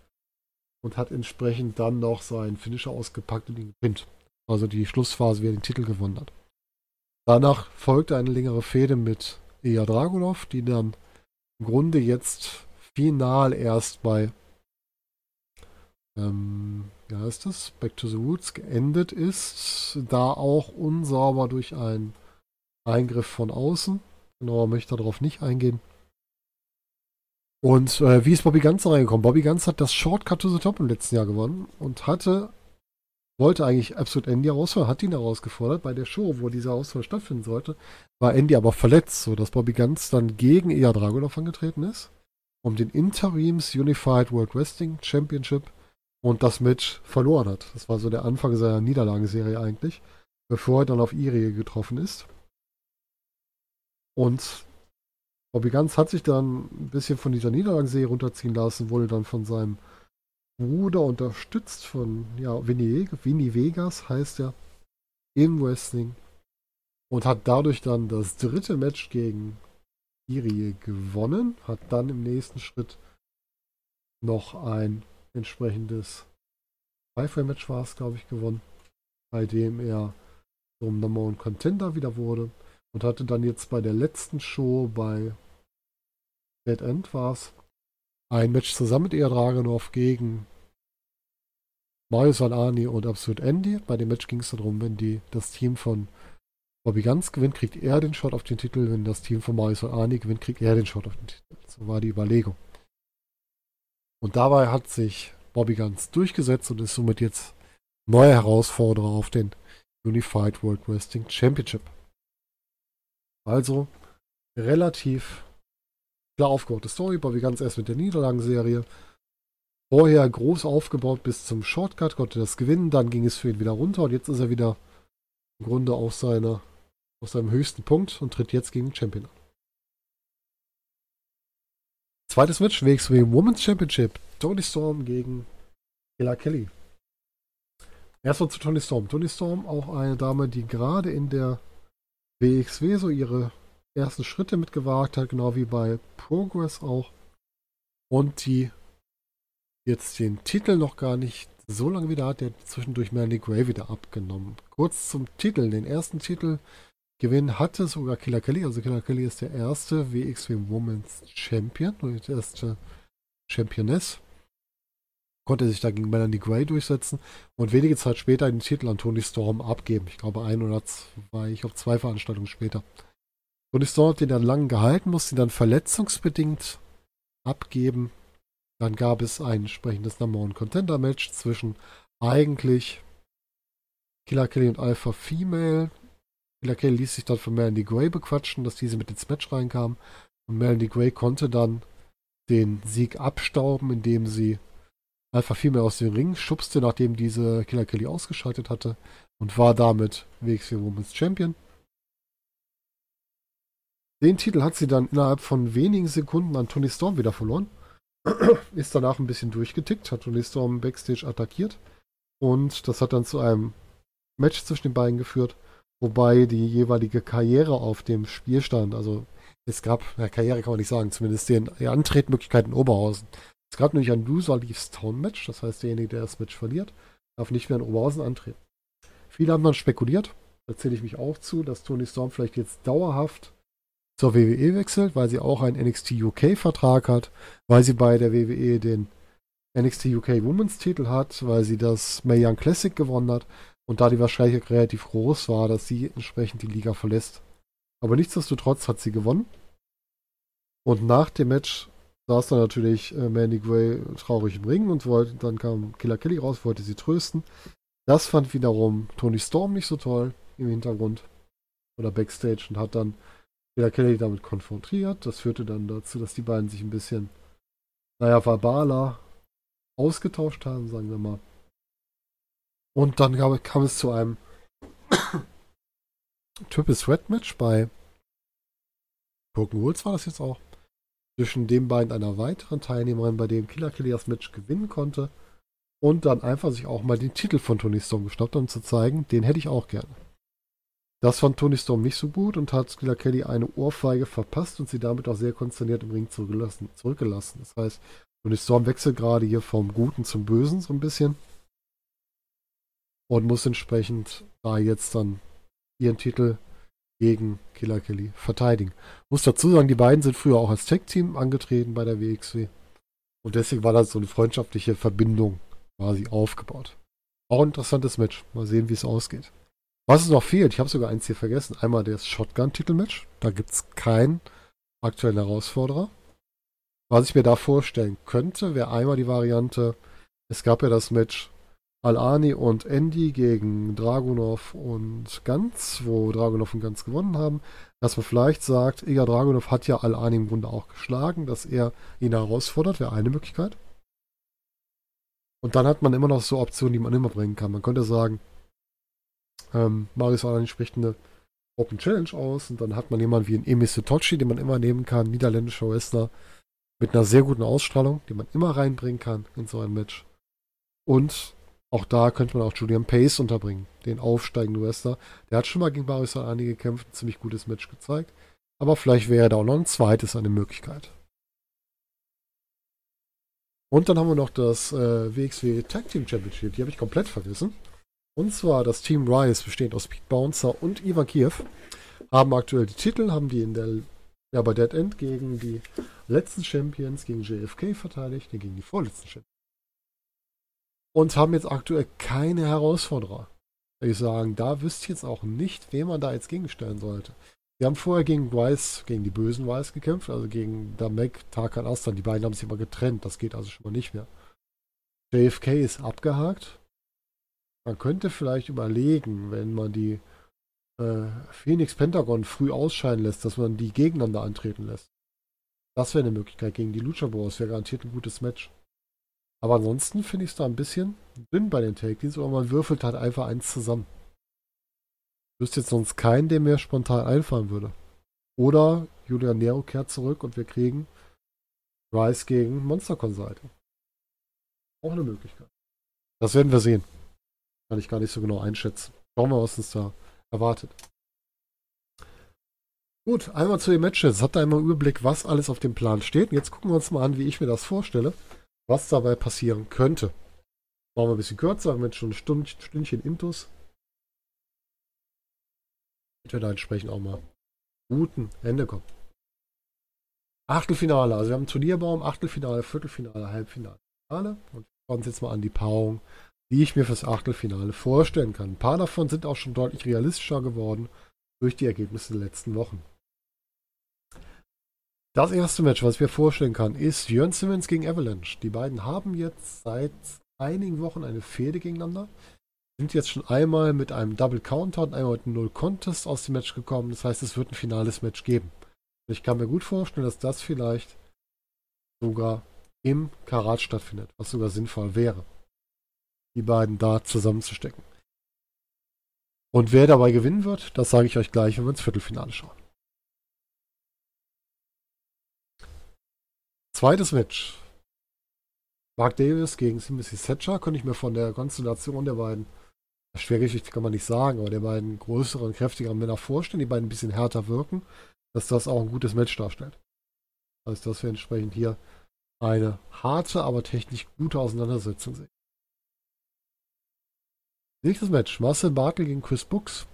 und hat entsprechend dann noch seinen Finisher ausgepackt und ihn gepinnt. Also die Schlussphase, wie er den Titel gewonnen hat. Danach folgte eine längere Fehde mit Ilya Dragunov, die dann im Grunde jetzt final erst bei ähm, wie heißt das? Back to the Roots geendet ist, da auch unsauber durch einen Eingriff von außen. Genauer möchte ich darauf nicht eingehen. Und äh, wie ist Bobby Ganz reingekommen? Bobby Ganz hat das Shortcut to the Top im letzten Jahr gewonnen und hatte, wollte eigentlich Absolute Andy herausfordern, hat ihn herausgefordert. Bei der Show, wo diese Herausforderung stattfinden sollte, war Andy aber verletzt, sodass Bobby Ganz dann gegen Ea Dragunov angetreten ist, um den Interims Unified World Wrestling Championship und das Match verloren hat. Das war so der Anfang seiner Niederlagenserie eigentlich, bevor er dann auf Irie getroffen ist. Und Bobby Ganz hat sich dann ein bisschen von dieser Niederlagenserie runterziehen lassen, wurde dann von seinem Bruder unterstützt von ja, Vinny, Vegas heißt er im Wrestling und hat dadurch dann das dritte Match gegen Irie gewonnen, hat dann im nächsten Schritt noch ein entsprechendes Five-Way-Match war es, glaube ich, gewonnen, bei dem er zum Number One Contender wieder wurde und hatte dann jetzt bei der letzten Show bei Dead End war es ein Match zusammen mit Ea Dragunov gegen Mario Salani und Absolute Andy. Bei dem Match ging es darum, wenn die, das Team von Bobby Ganz gewinnt, kriegt er den Shot auf den Titel. Wenn das Team von Mario Salani gewinnt, kriegt er den Shot auf den Titel. So war die Überlegung. Und dabei hat sich Bobby Ganz durchgesetzt und ist somit jetzt neuer Herausforderer auf den Unified World Wrestling Championship. Also relativ klar aufgebaute Story, Bobby Ganz erst mit der Niederlagenserie. vorher groß aufgebaut bis zum Shortcut, konnte das gewinnen, dann ging es für ihn wieder runter und jetzt ist er wieder im Grunde auf, seiner, auf seinem höchsten Punkt und tritt jetzt gegen Champion an. Zweites Match, WXW Women's Championship. Tony Storm gegen Ella Kelly. Erstmal zu Tony Storm. Tony Storm, auch eine Dame, die gerade in der WXW so ihre ersten Schritte mitgewagt hat, genau wie bei Progress auch. Und die jetzt den Titel noch gar nicht so lange wieder hat, der zwischendurch Melanie Gray wieder abgenommen. Kurz zum Titel. Den ersten Titel Gewinn hatte sogar Killer Kelly. Also Killer Kelly ist der erste WXW Women's Champion, die erste Championess. Konnte sich da gegen Melanie Gray durchsetzen und wenige Zeit später den Titel an Tony Storm abgeben. Ich glaube ein oder zwei, ich glaube zwei Veranstaltungen später. Tony Storm hat den dann lang gehalten, musste ihn dann verletzungsbedingt abgeben. Dann gab es ein entsprechendes Number One Contender Match zwischen eigentlich Killer Kelly und Alpha Female. Killer Kelly ließ sich dann von Melanie Gray bequatschen, dass diese mit ins Match reinkam. Und Melanie Gray konnte dann den Sieg abstauben, indem sie Alpha Female aus dem Ring schubste, nachdem diese Killer Kelly ausgeschaltet hatte und war damit WXW Women's Champion. Den Titel hat sie dann innerhalb von wenigen Sekunden an Tony Storm wieder verloren. Ist danach ein bisschen durchgetickt, hat Tony Storm backstage attackiert. Und das hat dann zu einem Match zwischen den beiden geführt, wobei die jeweilige Karriere auf dem Spiel stand. Also es gab, ja, Karriere kann man nicht sagen, zumindest den Antretmöglichkeiten in Oberhausen. Es gab nämlich ein Loser Leaves Town Match, das heißt, derjenige, der das Match verliert, darf nicht mehr in Oberhausen antreten. Viele haben dann spekuliert, da zähle ich mich auch zu, dass Tony Storm vielleicht jetzt dauerhaft zur WWE wechselt, weil sie auch einen NXT UK Vertrag hat, weil sie bei der WWE den NXT UK Women's Titel hat, weil sie das Mae Young Classic gewonnen hat und da die Wahrscheinlichkeit relativ groß war, dass sie entsprechend die Liga verlässt. Aber nichtsdestotrotz hat sie gewonnen. Und nach dem Match saß dann natürlich äh, Mandy Gray traurig im Ring und wollte, dann kam Killer Kelly raus, wollte sie trösten. Das fand wiederum Tony Storm nicht so toll im Hintergrund oder Backstage und hat dann Killer Kelly damit konfrontiert. Das führte dann dazu, dass die beiden sich ein bisschen, naja, verbaler ausgetauscht haben, sagen wir mal. Und dann kam, kam es zu einem Triple Threat Match bei Broken Rules war das jetzt auch. Zwischen den beiden einer weiteren Teilnehmerin, bei dem Killer Kelly das Match gewinnen konnte. Und dann einfach sich auch mal den Titel von Tony Storm geschnappt, um zu zeigen, den hätte ich auch gerne. Das fand Tony Storm nicht so gut und hat Killer Kelly eine Ohrfeige verpasst und sie damit auch sehr konsterniert im Ring zurückgelassen. zurückgelassen. Das heißt, Tony Storm wechselt gerade hier vom Guten zum Bösen so ein bisschen und muss entsprechend da jetzt dann ihren Titel gegen Killer Kelly verteidigen. Muss dazu sagen, die beiden sind früher auch als Tech-Team angetreten bei der WXW. Und deswegen war da so eine freundschaftliche Verbindung quasi aufgebaut. Auch ein interessantes Match. Mal sehen, wie es ausgeht. Was es noch fehlt, ich habe sogar eins hier vergessen. Einmal das Shotgun-Titelmatch. Da gibt es keinen aktuellen Herausforderer. Was ich mir da vorstellen könnte, wäre einmal die Variante, es gab ja das Match Al-Ani und Andy gegen Dragunov und Ganz, wo Dragunov und Ganz gewonnen haben, dass man vielleicht sagt, ja, Dragunov hat ja Al-Ani im Grunde auch geschlagen, dass er ihn herausfordert, wäre eine Möglichkeit. Und dann hat man immer noch so Optionen, die man immer bringen kann. Man könnte sagen, ähm, Marius Alani spricht eine Open Challenge aus und dann hat man jemanden wie einen Emi Sitochi, den man immer nehmen kann, niederländischer Wrestler, mit einer sehr guten Ausstrahlung, die man immer reinbringen kann in so ein Match. Und auch da könnte man auch Julian Pace unterbringen, den aufsteigenden Wrestler. Der hat schon mal gegen Marius Alani gekämpft, ein ziemlich gutes Match gezeigt. Aber vielleicht wäre da auch noch ein zweites eine Möglichkeit. Und dann haben wir noch das äh, WXW Tag Team Championship. Die habe ich komplett vergessen. Und zwar das Team Rise, bestehend aus Pete Bouncer und Ivan Kiev, haben aktuell die Titel, haben die in der ja, bei Dead End gegen die letzten Champions, gegen JFK verteidigt, gegen die vorletzten Champions. Und haben jetzt aktuell keine Herausforderer. Ich sagen, da wüsste ich jetzt auch nicht, wen man da jetzt gegenstellen sollte. Wir haben vorher gegen Rice, gegen die bösen Rice gekämpft, also gegen Damek, Tarkan Astan. Die beiden haben sich immer getrennt, das geht also schon mal nicht mehr. JFK ist abgehakt. Man könnte vielleicht überlegen, wenn man die äh, Phoenix Pentagon früh ausscheiden lässt, dass man die gegeneinander antreten lässt. Das wäre eine Möglichkeit gegen die Lucha Bros. Wäre garantiert ein gutes Match. Aber ansonsten finde ich es da ein bisschen dünn bei den Take Teams, aber man würfelt halt einfach eins zusammen. Ich wüsste jetzt sonst keinen, der mir spontan einfallen würde. Oder Julian Nero kehrt zurück und wir kriegen Rice gegen Monster Consulting. Auch eine Möglichkeit. Das werden wir sehen. Kann ich gar nicht so genau einschätzen. Schauen wir, was uns da erwartet. Gut, einmal zu den Matches. Habt ihr einmal Überblick, was alles auf dem Plan steht. Jetzt gucken wir uns mal an, wie ich mir das vorstelle, was dabei passieren könnte. Machen wir ein bisschen kürzer, haben jetzt schon ein Stund, Stündchen Intus. Ich werde entsprechend auch mal guten Ende kommen. Achtelfinale, also wir haben Turnierbaum, Achtelfinale, Viertelfinale, Halbfinale, Finale. Und wir schauen uns jetzt mal an die Paarung, die ich mir fürs Achtelfinale vorstellen kann. Ein paar davon sind auch schon deutlich realistischer geworden durch die Ergebnisse der letzten Wochen. Das erste Match, was ich mir vorstellen kann, ist Jörn Simmons gegen Avalanche. Die beiden haben jetzt seit einigen Wochen eine Fehde gegeneinander. Sind jetzt schon einmal mit einem Double Counter und einmal mit einem Null Contest aus dem Match gekommen. Das heißt, es wird ein finales Match geben. Ich kann mir gut vorstellen, dass das vielleicht sogar im Karat stattfindet, was sogar sinnvoll wäre, die beiden da zusammenzustecken. Und wer dabei gewinnen wird, das sage ich euch gleich, wenn wir ins Viertelfinale schauen. Zweites Match. Mark Davis gegen Timothy Thatcher könnte ich mir von der Konstellation der beiden, Schwergewicht kann man nicht sagen, aber der beiden größeren, kräftigeren Männer vorstellen, die beiden ein bisschen härter wirken dass das auch ein gutes Match darstellt. Heißt, dass wir entsprechend hier eine harte, aber technisch gute Auseinandersetzung sehen. Nächstes Match. Marcel Bartel gegen Chris Books.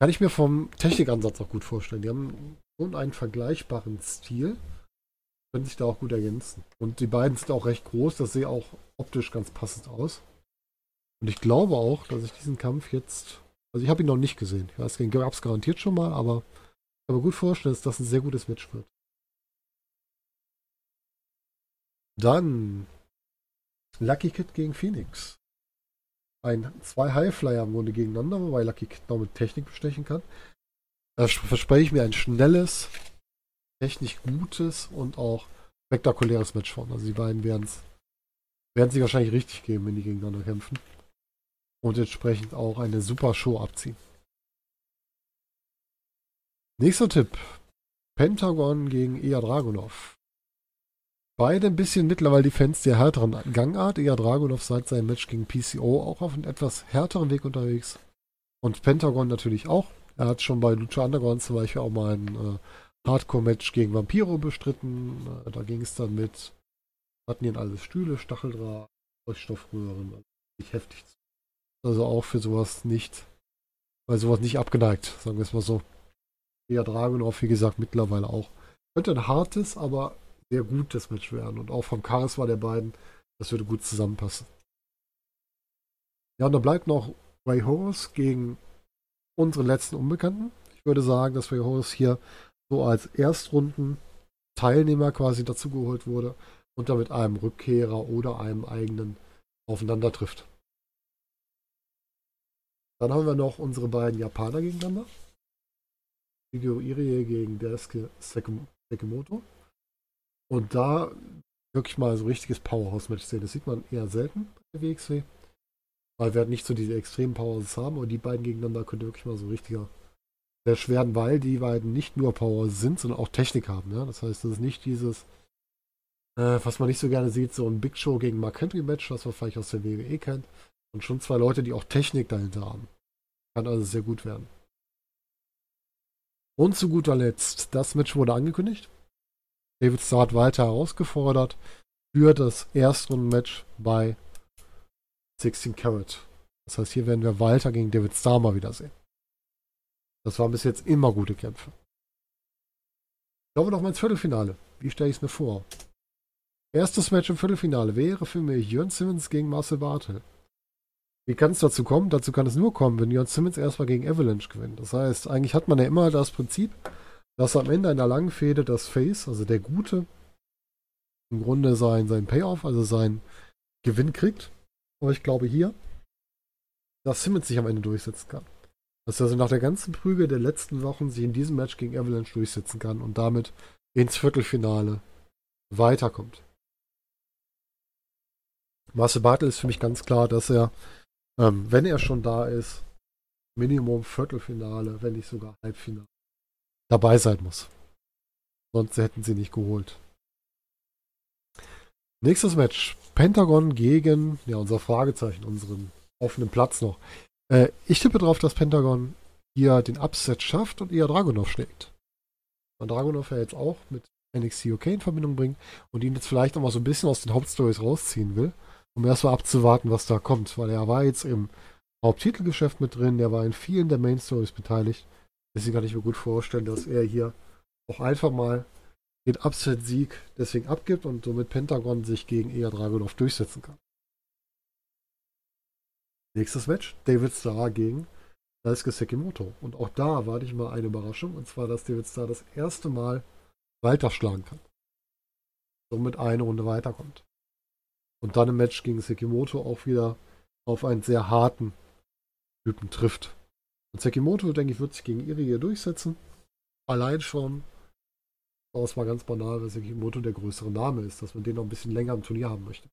Kann ich mir vom Technikansatz auch gut vorstellen. Die haben schon einen vergleichbaren Stil. Können sich da auch gut ergänzen. Und die beiden sind auch recht groß. Das sieht auch optisch ganz passend aus. Und ich glaube auch, dass ich diesen Kampf jetzt also ich habe ihn noch nicht gesehen. Ich weiß, den gab es garantiert schon mal, aber ich kann mir gut vorstellen, dass das ein sehr gutes Match wird. Dann Lucky Kid gegen Phoenix. Ein, zwei Highflyer im Grunde gegeneinander, wobei Lucky Kid noch mit Technik bestechen kann. Da verspreche ich mir ein schnelles, technisch gutes und auch spektakuläres Match von. Also die beiden werden es werden sich wahrscheinlich richtig geben, wenn die gegeneinander kämpfen und entsprechend auch eine super Show abziehen. Nächster Tipp. Pentagon gegen Ea Dragunov. Beide ein bisschen mittlerweile die Fans der härteren Gangart. Ea Dragunov seit seinem Match gegen PCO auch auf einem etwas härteren Weg unterwegs. Und Pentagon natürlich auch. Er hat schon bei Lucha Underground zum Beispiel auch mal ein äh, Hardcore-Match gegen Vampiro bestritten. Äh, da ging es dann mit, hatten hier alles Stühle, Stacheldraht, Leuchtstoffröhren. Also heftig zu. Also auch für sowas nicht, weil sowas nicht abgeneigt, sagen wir es mal so. Ja, Dragunov, wie gesagt, mittlerweile auch. Könnte ein hartes, aber sehr gutes Match werden. Und auch vom Charisma der beiden, das würde gut zusammenpassen. Ja, und da bleibt noch Ray Horus gegen unsere letzten Unbekannten. Ich würde sagen, dass Ray Horus hier so als Erstrunden-Teilnehmer quasi dazugeholt wurde und damit einem Rückkehrer oder einem eigenen aufeinander trifft. Dann haben wir noch unsere beiden Japaner gegeneinander. Shigeru Irie gegen Daisuke Sekimoto. Und da wirklich mal so ein richtiges Powerhouse-Match sehen. Das sieht man eher selten bei WXW. Weil wir halt nicht so diese extremen Powerhouses haben. Und die beiden gegeneinander könnte wirklich mal so richtiger sehr schwer weil die beiden nicht nur Power sind, sondern auch Technik haben. Ja? Das heißt, das ist nicht dieses, äh, was man nicht so gerne sieht, so ein Big Show gegen Mark Henry Match, was man vielleicht aus der WWE kennt, und schon zwei Leute, die auch Technik dahinter haben. Kann also sehr gut werden. Und zu guter Letzt, das Match wurde angekündigt. David Starr hat weiter herausgefordert für das erste Match bei 16 Carat. Das heißt, hier werden wir Walter gegen David Starr mal wiedersehen. Das waren bis jetzt immer gute Kämpfe. Schauen wir noch mal ins Viertelfinale. Wie stelle ich es mir vor? Erstes Match im Viertelfinale wäre für mich Jörn Simmons gegen Marcel Bartel. Wie kann es dazu kommen? Dazu kann es nur kommen, wenn Jon Simmons erstmal gegen Avalanche gewinnt. Das heißt, eigentlich hat man ja immer das Prinzip, dass am Ende einer langen Fehde das Face, also der Gute, im Grunde sein, sein Payoff, also sein Gewinn kriegt. Aber ich glaube hier, dass Simmons sich am Ende durchsetzen kann. Dass er also nach der ganzen Prügel der letzten Wochen sich in diesem Match gegen Avalanche durchsetzen kann und damit ins Viertelfinale weiterkommt. Marcel Bartel ist für mich ganz klar, dass er, ähm, wenn er schon da ist, Minimum Viertelfinale, wenn nicht sogar Halbfinale, dabei sein muss. Sonst hätten sie nicht geholt. Nächstes Match. Pentagon gegen, ja, unser Fragezeichen, unseren offenen Platz noch. Äh, ich tippe darauf, dass Pentagon hier den Upset schafft und eher Dragunov schlägt. Und Dragunov ja jetzt auch mit NXT UK in Verbindung bringt und ihn jetzt vielleicht auch mal so ein bisschen aus den Hauptstories rausziehen will, um erstmal abzuwarten, was da kommt, weil er war jetzt im Haupttitelgeschäft mit drin, der war in vielen der Main Stories beteiligt. Deswegen kann ich mir gut vorstellen, dass er hier auch einfach mal den Upset-Sieg deswegen abgibt und somit Pentagon sich gegen Eya Dragunov durchsetzen kann. Nächstes Match, David Starr gegen Daisuke Sekimoto. Und auch da erwarte ich mal eine Überraschung, und zwar, dass David Starr das erste Mal weiterschlagen kann. Somit eine Runde weiterkommt. Und dann im Match gegen Sekimoto auch wieder auf einen sehr harten Typen trifft. Und Sekimoto, denke ich, wird sich gegen Iri hier durchsetzen. Allein schon, aus mal ganz banal, weil Sekimoto der größere Name ist, dass man den noch ein bisschen länger im Turnier haben möchte.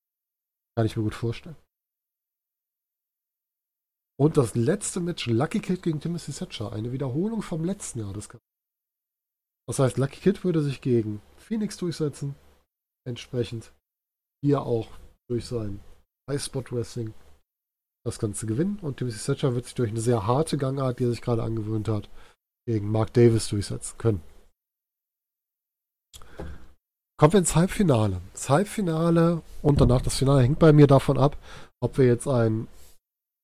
Kann ich mir gut vorstellen. Und das letzte Match, Lucky Kid gegen Timothy Thatcher. Eine Wiederholung vom letzten Jahr. Das, das heißt, Lucky Kid würde sich gegen Phoenix durchsetzen. Entsprechend hier auch durch sein High Spot Wrestling das Ganze gewinnen. Und Timothy Thatcher wird sich durch eine sehr harte Gangart, die er sich gerade angewöhnt hat, gegen Mark Davis durchsetzen können. Kommen wir ins Halbfinale. Das Halbfinale und danach das Finale hängt bei mir davon ab, ob wir jetzt einen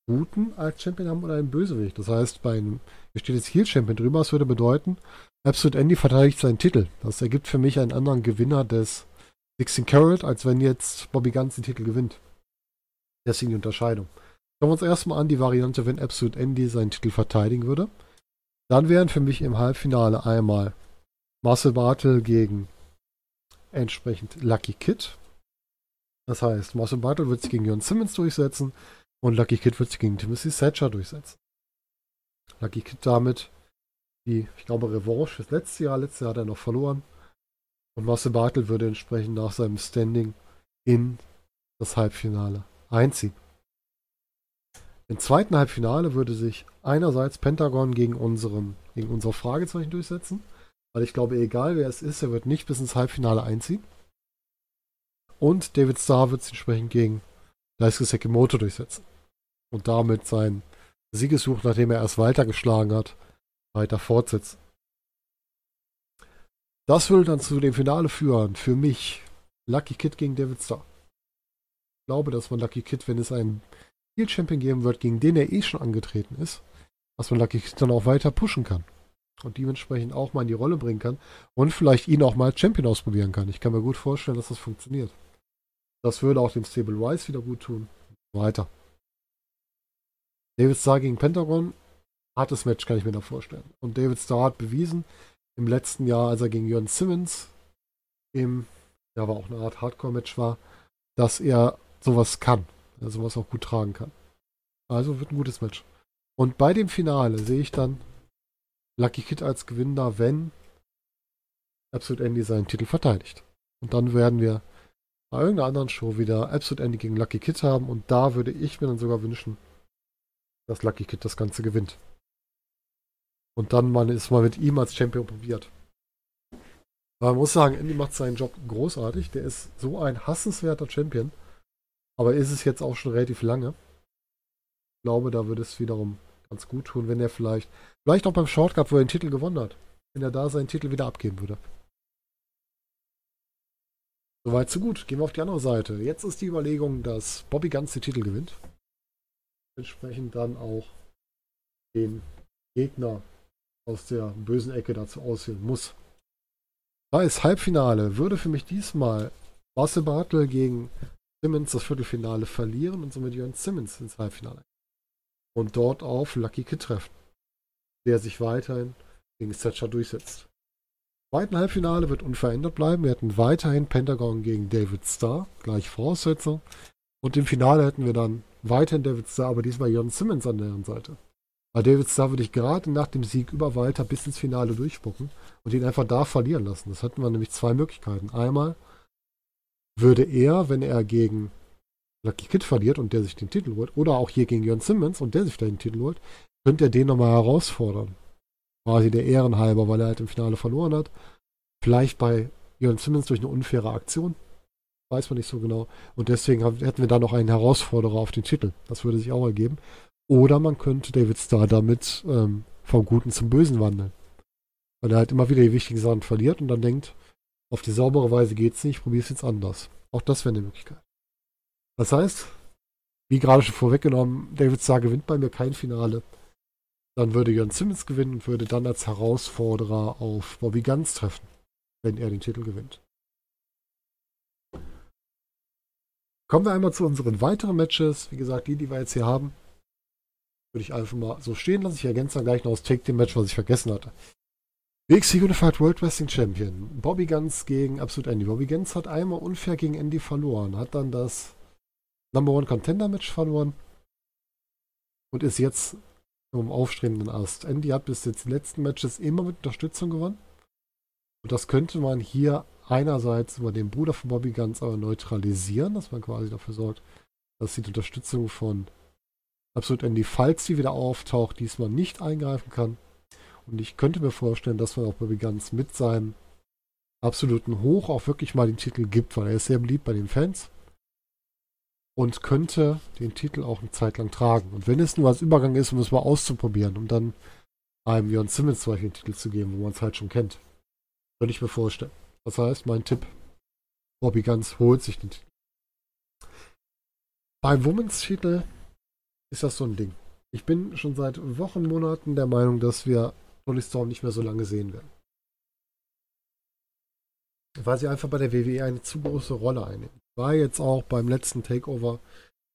guten als Champion haben oder einen Bösewicht. Das heißt, bei einem, hier steht jetzt Heel Champion drüber, das würde bedeuten, Absolute Andy verteidigt seinen Titel. Das ergibt für mich einen anderen Gewinner des 16 Carat, als wenn jetzt Bobby Guns den Titel gewinnt. Deswegen die Unterscheidung. Schauen wir uns erstmal an die Variante, wenn Absolute Andy seinen Titel verteidigen würde. Dann wären für mich im Halbfinale einmal Marcel Bartel gegen entsprechend Lucky Kid. Das heißt, Marcel Bartel wird sich gegen Jon Simmons durchsetzen und Lucky Kid wird sich gegen Timothy Thatcher durchsetzen. Lucky Kid damit die, ich glaube, Revanche fürs letzte Jahr. Letztes Jahr hat er noch verloren. Und Marcel Bartel würde entsprechend nach seinem Standing in das Halbfinale einziehen. Im zweiten Halbfinale würde sich einerseits Pentagon gegen, unseren, gegen unsere Fragezeichen durchsetzen, weil ich glaube, egal wer es ist, er wird nicht bis ins Halbfinale einziehen. Und David Starr wird sich entsprechend gegen Daisuke Sekimoto durchsetzen. Und damit sein Siegessuch, nachdem er erst Walter geschlagen hat, weiter fortsetzen. Das würde dann zu dem Finale führen, für mich, Lucky Kid gegen David Starr. Ich glaube, dass man Lucky Kid, wenn es einen Field Champion geben wird, gegen den er eh schon angetreten ist, dass man Lucky dann auch weiter pushen kann. Und dementsprechend auch mal in die Rolle bringen kann und vielleicht ihn auch mal als Champion ausprobieren kann. Ich kann mir gut vorstellen, dass das funktioniert. Das würde auch dem Stable Wise wieder gut tun. Weiter. David Starr gegen Pentagon. Hartes Match kann ich mir da vorstellen. Und David Starr hat bewiesen, im letzten Jahr, als er gegen Jörn Simmons im, ja, war auch eine Art Hardcore-Match war, dass er sowas kann der sowas auch gut tragen kann. Also wird ein gutes Match. Und bei dem Finale sehe ich dann Lucky Kid als Gewinner, wenn Absolute Andy seinen Titel verteidigt. Und dann werden wir bei irgendeiner anderen Show wieder Absolute Andy gegen Lucky Kid haben und da würde ich mir dann sogar wünschen, dass Lucky Kid das Ganze gewinnt. Und dann man ist mal mit ihm als Champion probiert. Aber man muss sagen, Andy macht seinen Job großartig. Der ist so ein hassenswerter Champion. Aber ist es jetzt auch schon relativ lange. Ich glaube, da würde es wiederum ganz gut tun, wenn er vielleicht, vielleicht auch beim Short Cup, wo er den Titel gewonnen hat, wenn er da seinen Titel wieder abgeben würde. Soweit so gut. Gehen wir auf die andere Seite. Jetzt ist die Überlegung, dass Bobby Guns den Titel gewinnt. Entsprechend dann auch den Gegner aus der bösen Ecke dazu auswählen muss. Da ist Halbfinale. Würde für mich diesmal Marcel Bartel gegen Simmons das Viertelfinale verlieren und somit Jörn Simmons ins Halbfinale. Und dort auf Lucky Kid treffen, der sich weiterhin gegen Thatcher durchsetzt. Im zweiten Halbfinale wird unverändert bleiben. Wir hätten weiterhin Pentagon gegen David Starr, gleich Voraussetzung. Und im Finale hätten wir dann weiterhin David Starr, aber diesmal Jörn Simmons an deren Seite. Bei David Starr würde ich gerade nach dem Sieg über Walter bis ins Finale durchspucken und ihn einfach da verlieren lassen. Das hätten wir nämlich zwei Möglichkeiten. Einmal würde er, wenn er gegen Lucky Kid verliert und der sich den Titel holt, oder auch hier gegen Jörn Simmons und der sich den Titel holt, könnte er den nochmal herausfordern. Quasi der Ehrenhalber, weil er halt im Finale verloren hat. Vielleicht bei Jörn Simmons durch eine unfaire Aktion. Weiß man nicht so genau. Und deswegen hätten wir da noch einen Herausforderer auf den Titel. Das würde sich auch ergeben. Oder man könnte David Starr damit ähm, vom Guten zum Bösen wandeln. Weil er halt immer wieder die wichtigen Sachen verliert und dann denkt, auf die saubere Weise geht's nicht, ich probiere es jetzt anders. Auch das wäre eine Möglichkeit. Das heißt, wie gerade schon vorweggenommen, David Starr gewinnt bei mir kein Finale. Dann würde Jörn Simmons gewinnen und würde dann als Herausforderer auf Bobby Guns treffen, wenn er den Titel gewinnt. Kommen wir einmal zu unseren weiteren Matches. Wie gesagt, die, die wir jetzt hier haben, würde ich einfach mal so stehen lassen. Ich ergänze dann gleich noch das Take-Team-Match, was ich vergessen hatte. WXW Unified World Wrestling Champion. Bobby Guns gegen Absolute Andy. Bobby Guns hat einmal unfair gegen Andy verloren, hat dann das Number One Contender Match verloren und ist jetzt im aufstrebenden Ast. Andy hat bis jetzt die letzten Matches immer mit Unterstützung gewonnen. Und das könnte man hier einerseits über den Bruder von Bobby Guns aber neutralisieren, dass man quasi dafür sorgt, dass die Unterstützung von Absolut Andy, falls sie wieder auftaucht, diesmal nicht eingreifen kann. Und ich könnte mir vorstellen, dass man auch Bobby Guns mit seinem absoluten Hoch auch wirklich mal den Titel gibt, weil er ist sehr beliebt bei den Fans und könnte den Titel auch eine Zeit lang tragen. Und wenn es nur als Übergang ist, um es mal auszuprobieren, um dann einem Jörn Simmons zum Beispiel den Titel zu geben, wo man es halt schon kennt. Könnte ich mir vorstellen. Das heißt, mein Tipp, Bobby Guns holt sich den Titel. Beim Women's-Titel ist das so ein Ding. Ich bin schon seit Wochen, Monaten der Meinung, dass wir Tony Storm nicht mehr so lange sehen werden. Weil sie einfach bei der WWE eine zu große Rolle einnimmt war jetzt auch beim letzten Takeover,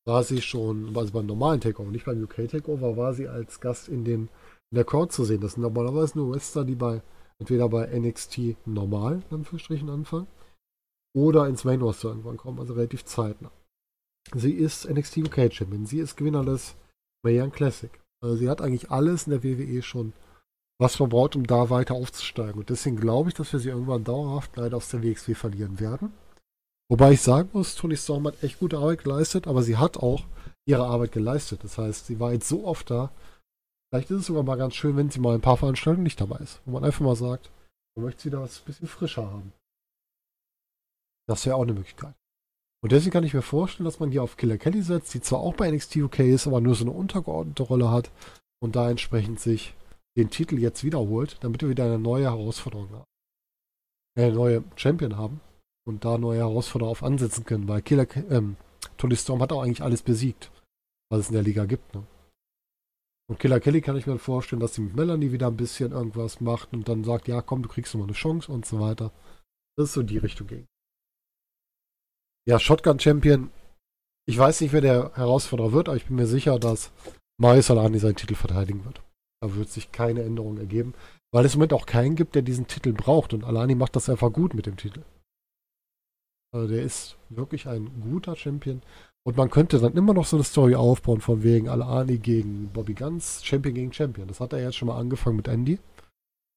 war sie schon, also beim normalen Takeover, nicht beim UK Takeover, war sie als Gast in, den, in der Crowd zu sehen. Das sind normalerweise nur Wrestler, die bei entweder bei NXT normal, in Anführungsstrichen, anfangen, oder ins Main Roster irgendwann kommen, also relativ zeitnah. Sie ist NXT UK Champion, sie ist Gewinner des Mayan Classic. Also sie hat eigentlich alles in der WWE schon, was man braucht, um da weiter aufzusteigen. Und deswegen glaube ich, dass wir sie irgendwann dauerhaft leider aus der WXW verlieren werden. Wobei ich sagen muss, Tony Storm hat echt gute Arbeit geleistet, aber sie hat auch ihre Arbeit geleistet. Das heißt, sie war jetzt so oft da. Vielleicht ist es sogar mal ganz schön, wenn sie mal ein paar Veranstaltungen nicht dabei ist. Wo man einfach mal sagt, man möchte sie da was ein bisschen frischer haben. Das wäre auch eine Möglichkeit. Und deswegen kann ich mir vorstellen, dass man hier auf Killer Kelly setzt, die zwar auch bei NXT UK ist, aber nur so eine untergeordnete Rolle hat und da entsprechend sich den Titel jetzt wiederholt, damit wir wieder eine neue Herausforderung haben. Eine neue Champion haben und da neue Herausforderer auf ansetzen können, weil Killer, ähm, Tony Storm hat auch eigentlich alles besiegt, was es in der Liga gibt. Ne? Und Killer Kelly kann ich mir vorstellen, dass sie mit Melanie wieder ein bisschen irgendwas macht und dann sagt, ja komm, du kriegst nochmal eine Chance und so weiter. Das ist so die Richtung gegen. Ja, Shotgun Champion. Ich weiß nicht, wer der Herausforderer wird, aber ich bin mir sicher, dass Marius Alani seinen Titel verteidigen wird. Da wird sich keine Änderung ergeben, weil es im Moment auch keinen gibt, der diesen Titel braucht und Alani macht das einfach gut mit dem Titel. Also der ist wirklich ein guter Champion. Und man könnte dann immer noch so eine Story aufbauen, von wegen Alani gegen Bobby Guns, Champion gegen Champion. Das hat er jetzt schon mal angefangen mit Andy.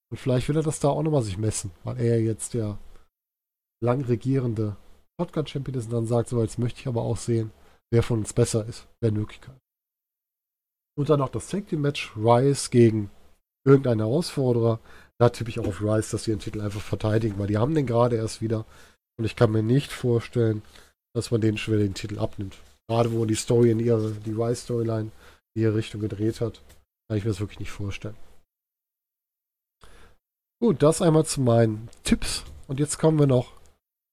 Und vielleicht will er das da auch nochmal sich messen, weil er jetzt der lang regierende Shotgun-Champion ist und dann sagt, so jetzt möchte ich aber auch sehen, wer von uns besser ist, wer Möglichkeit. Und dann noch das Team Match, Rice gegen irgendeinen Herausforderer. Da tippe ich auch auf Rice, dass sie den Titel einfach verteidigen, weil die haben den gerade erst wieder. Und ich kann mir nicht vorstellen, dass man den schwer den Titel abnimmt. Gerade wo die Story in ihre, die Rise-Storyline in ihre Richtung gedreht hat, kann ich mir das wirklich nicht vorstellen. Gut, das einmal zu meinen Tipps. Und jetzt kommen wir noch,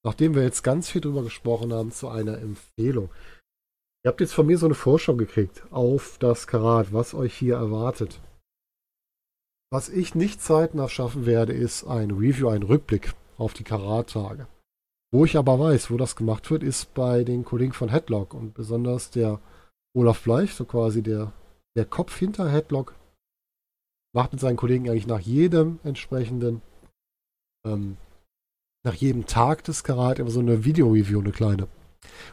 nachdem wir jetzt ganz viel drüber gesprochen haben, zu einer Empfehlung. Ihr habt jetzt von mir so eine Vorschau gekriegt auf das Karat, was euch hier erwartet. Was ich nicht zeitnah schaffen werde, ist ein Review, ein Rückblick auf die Karat-Tage. Wo ich aber weiß, wo das gemacht wird, ist bei den Kollegen von Headlock und besonders der Olaf Bleich, so quasi der, der Kopf hinter Headlock, macht mit seinen Kollegen eigentlich nach jedem entsprechenden, ähm, nach jedem Tag des Karat immer so eine Video-Review, eine kleine.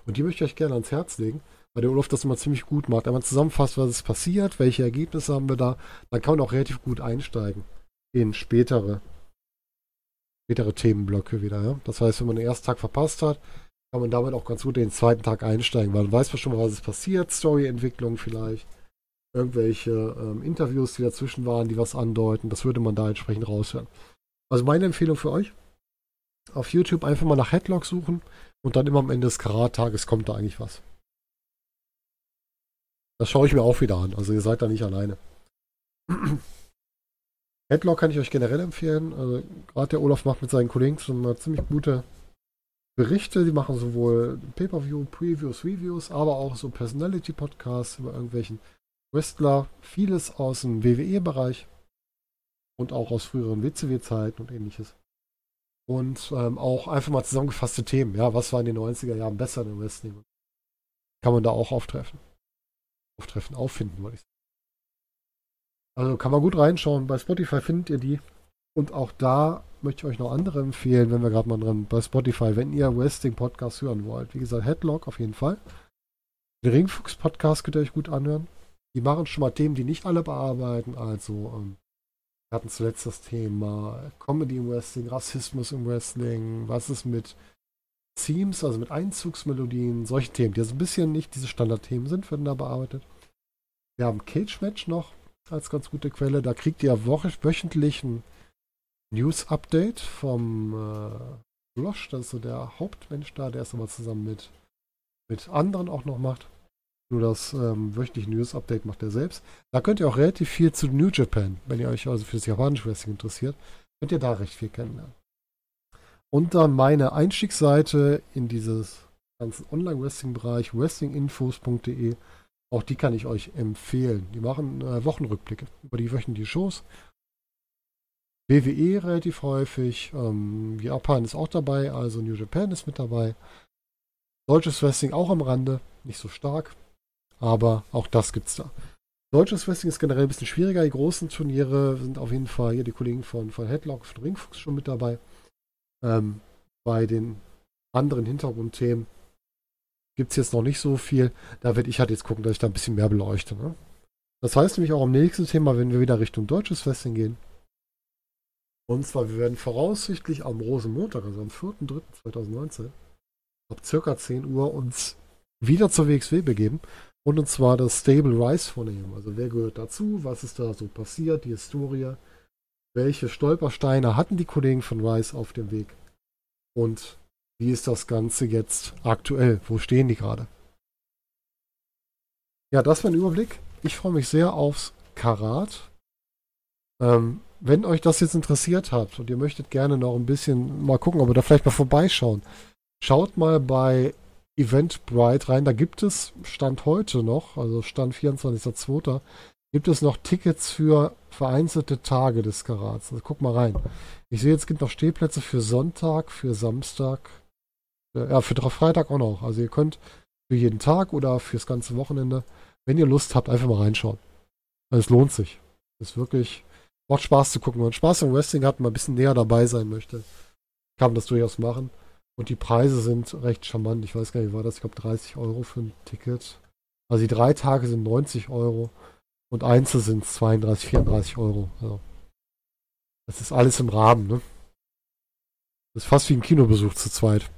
Und die möchte ich euch gerne ans Herz legen, weil der Olaf das immer ziemlich gut macht. Einmal zusammenfasst, was ist passiert, welche Ergebnisse haben wir da, dann kann man auch relativ gut einsteigen in spätere spätere Themenblöcke wieder. Ja? Das heißt, wenn man den ersten Tag verpasst hat, kann man damit auch ganz gut in den zweiten Tag einsteigen, weil dann weiß man schon mal, was ist passiert, Storyentwicklung vielleicht, irgendwelche ähm, Interviews, die dazwischen waren, die was andeuten, das würde man da entsprechend raushören. Also meine Empfehlung für euch, auf YouTube einfach mal nach Headlock suchen und dann immer am Ende des Karat-Tages kommt da eigentlich was. Das schaue ich mir auch wieder an, also ihr seid da nicht alleine. Headlock kann ich euch generell empfehlen. Also, Gerade der Olaf macht mit seinen Kollegen schon mal ziemlich gute Berichte. Die machen sowohl Pay-Per-View, Previews, Reviews, aber auch so Personality-Podcasts über irgendwelchen Wrestler. Vieles aus dem WWE-Bereich und auch aus früheren WCW-Zeiten und ähnliches. Und ähm, auch einfach mal zusammengefasste Themen. Ja, was war in den 90er Jahren besser im Wrestling? Kann man da auch auftreffen. Auftreffen, auffinden, wollte ich sagen. Also kann man gut reinschauen. Bei Spotify findet ihr die. Und auch da möchte ich euch noch andere empfehlen, wenn wir gerade mal dran bei Spotify, wenn ihr Wrestling Podcast hören wollt. Wie gesagt, Headlock auf jeden Fall. Den Ringfuchs Podcast könnt ihr euch gut anhören. Die machen schon mal Themen, die nicht alle bearbeiten. Also, ähm, wir hatten zuletzt das Thema Comedy im Wrestling, Rassismus im Wrestling, was ist mit Themes, also mit Einzugsmelodien, solche Themen, die also ein bisschen nicht diese Standardthemen sind, werden da bearbeitet. Wir haben Cage Match noch, als ganz gute Quelle. Da kriegt ihr wöchentlich ein News-Update vom äh, Blosch, das ist so der Hauptmensch da, der es aber zusammen mit, mit anderen auch noch macht. Nur das ähm, wöchentliche News-Update macht er selbst. Da könnt ihr auch relativ viel zu New Japan, wenn ihr euch also für das japanische Wrestling interessiert, könnt ihr da recht viel kennenlernen. Und dann meine Einstiegsseite in dieses ganzen Online-Wrestling-Bereich, wrestlinginfos.de. Auch die kann ich euch empfehlen. Die machen äh, Wochenrückblicke über die wöchentlichen Shows. WWE relativ häufig. Ähm, Japan ist auch dabei, also New Japan ist mit dabei. Deutsches Wrestling auch am Rande, nicht so stark, aber auch das gibt's da. Deutsches Wrestling ist generell ein bisschen schwieriger. Die großen Turniere sind auf jeden Fall hier die Kollegen von, von Headlock, von Ringfuchs schon mit dabei. Ähm, bei den anderen Hintergrundthemen gibt es jetzt noch nicht so viel. Da werde ich halt jetzt gucken, dass ich da ein bisschen mehr beleuchte. Ne? Das heißt nämlich auch am nächsten Thema, wenn wir wieder Richtung deutsches Wrestling gehen. Und zwar, wir werden voraussichtlich am Rosenmontag, also am 4.3.2019, ab circa 10 Uhr uns wieder zur WXW begeben und uns zwar das Stable Rise vornehmen. Also wer gehört dazu, was ist da so passiert, die Historie, welche Stolpersteine hatten die Kollegen von Rise auf dem Weg und wie ist das Ganze jetzt aktuell? Wo stehen die gerade? Ja, das war ein Überblick. Ich freue mich sehr aufs Karat. Ähm, wenn euch das jetzt interessiert hat und ihr möchtet gerne noch ein bisschen mal gucken, wir da vielleicht mal vorbeischauen, schaut mal bei Eventbrite rein. Da gibt es Stand heute noch, also Stand 24.02., gibt es noch Tickets für vereinzelte Tage des Karats. Also guck mal rein. Ich sehe, es gibt noch Stehplätze für Sonntag, für Samstag, äh, ja, für Freitag auch noch. Also ihr könnt für jeden Tag oder fürs ganze Wochenende, wenn ihr Lust habt, einfach mal reinschauen. Also es lohnt sich. Es ist wirklich, macht Spaß zu gucken. Wenn man Spaß am Wrestling hat, mal ein bisschen näher dabei sein möchte, kann man das durchaus machen. Und die Preise sind recht charmant. Ich weiß gar nicht, wie war das? Ich glaube 30 Euro für ein Ticket. Also die drei Tage sind 90 Euro und Einzel sind 32, 34 Euro. Also das ist alles im Rahmen, ne? Das ist fast wie ein Kinobesuch zu zweit.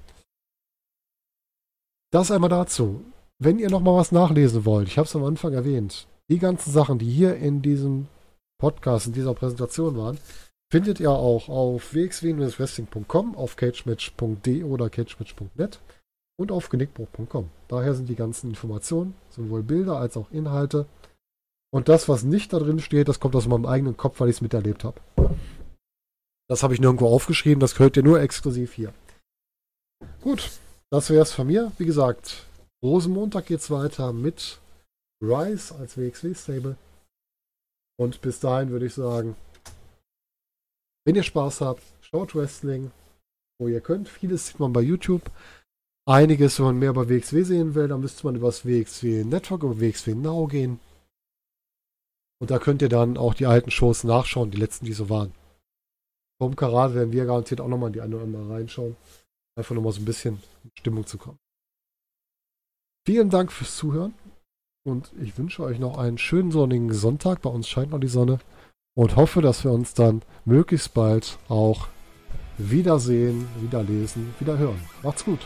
Das einmal dazu. Wenn ihr noch mal was nachlesen wollt, ich habe es am Anfang erwähnt, die ganzen Sachen, die hier in diesem Podcast, in dieser Präsentation waren, findet ihr auch auf wxw-wrestling.com, auf cagematch.de oder cagematch.net und auf genickbruch.com. Daher sind die ganzen Informationen, sowohl Bilder als auch Inhalte. Und das, was nicht da drin steht, das kommt aus meinem eigenen Kopf, weil ich es miterlebt habe. Das habe ich nirgendwo aufgeschrieben, das hört ihr nur exklusiv hier. Gut, das wäre es von mir. Wie gesagt, Rosenmontag geht es weiter mit Rise als WXW-Stable. Und bis dahin würde ich sagen, wenn ihr Spaß habt, schaut Wrestling, wo ihr könnt. Vieles sieht man bei YouTube. Einiges, wenn man mehr über WXW sehen will, dann müsste man über das WXW Network, über WXW Now gehen. Und da könnt ihr dann auch die alten Shows nachschauen, die letzten, die so waren. Vom Karat werden wir garantiert auch nochmal die eine oder andere reinschauen. Einfach nochmal so ein bisschen in Stimmung zu kommen. Vielen Dank fürs Zuhören und ich wünsche euch noch einen schönen sonnigen Sonntag. Bei uns scheint noch die Sonne und hoffe, dass wir uns dann möglichst bald auch wiedersehen, wieder lesen, wieder hören. Macht's gut.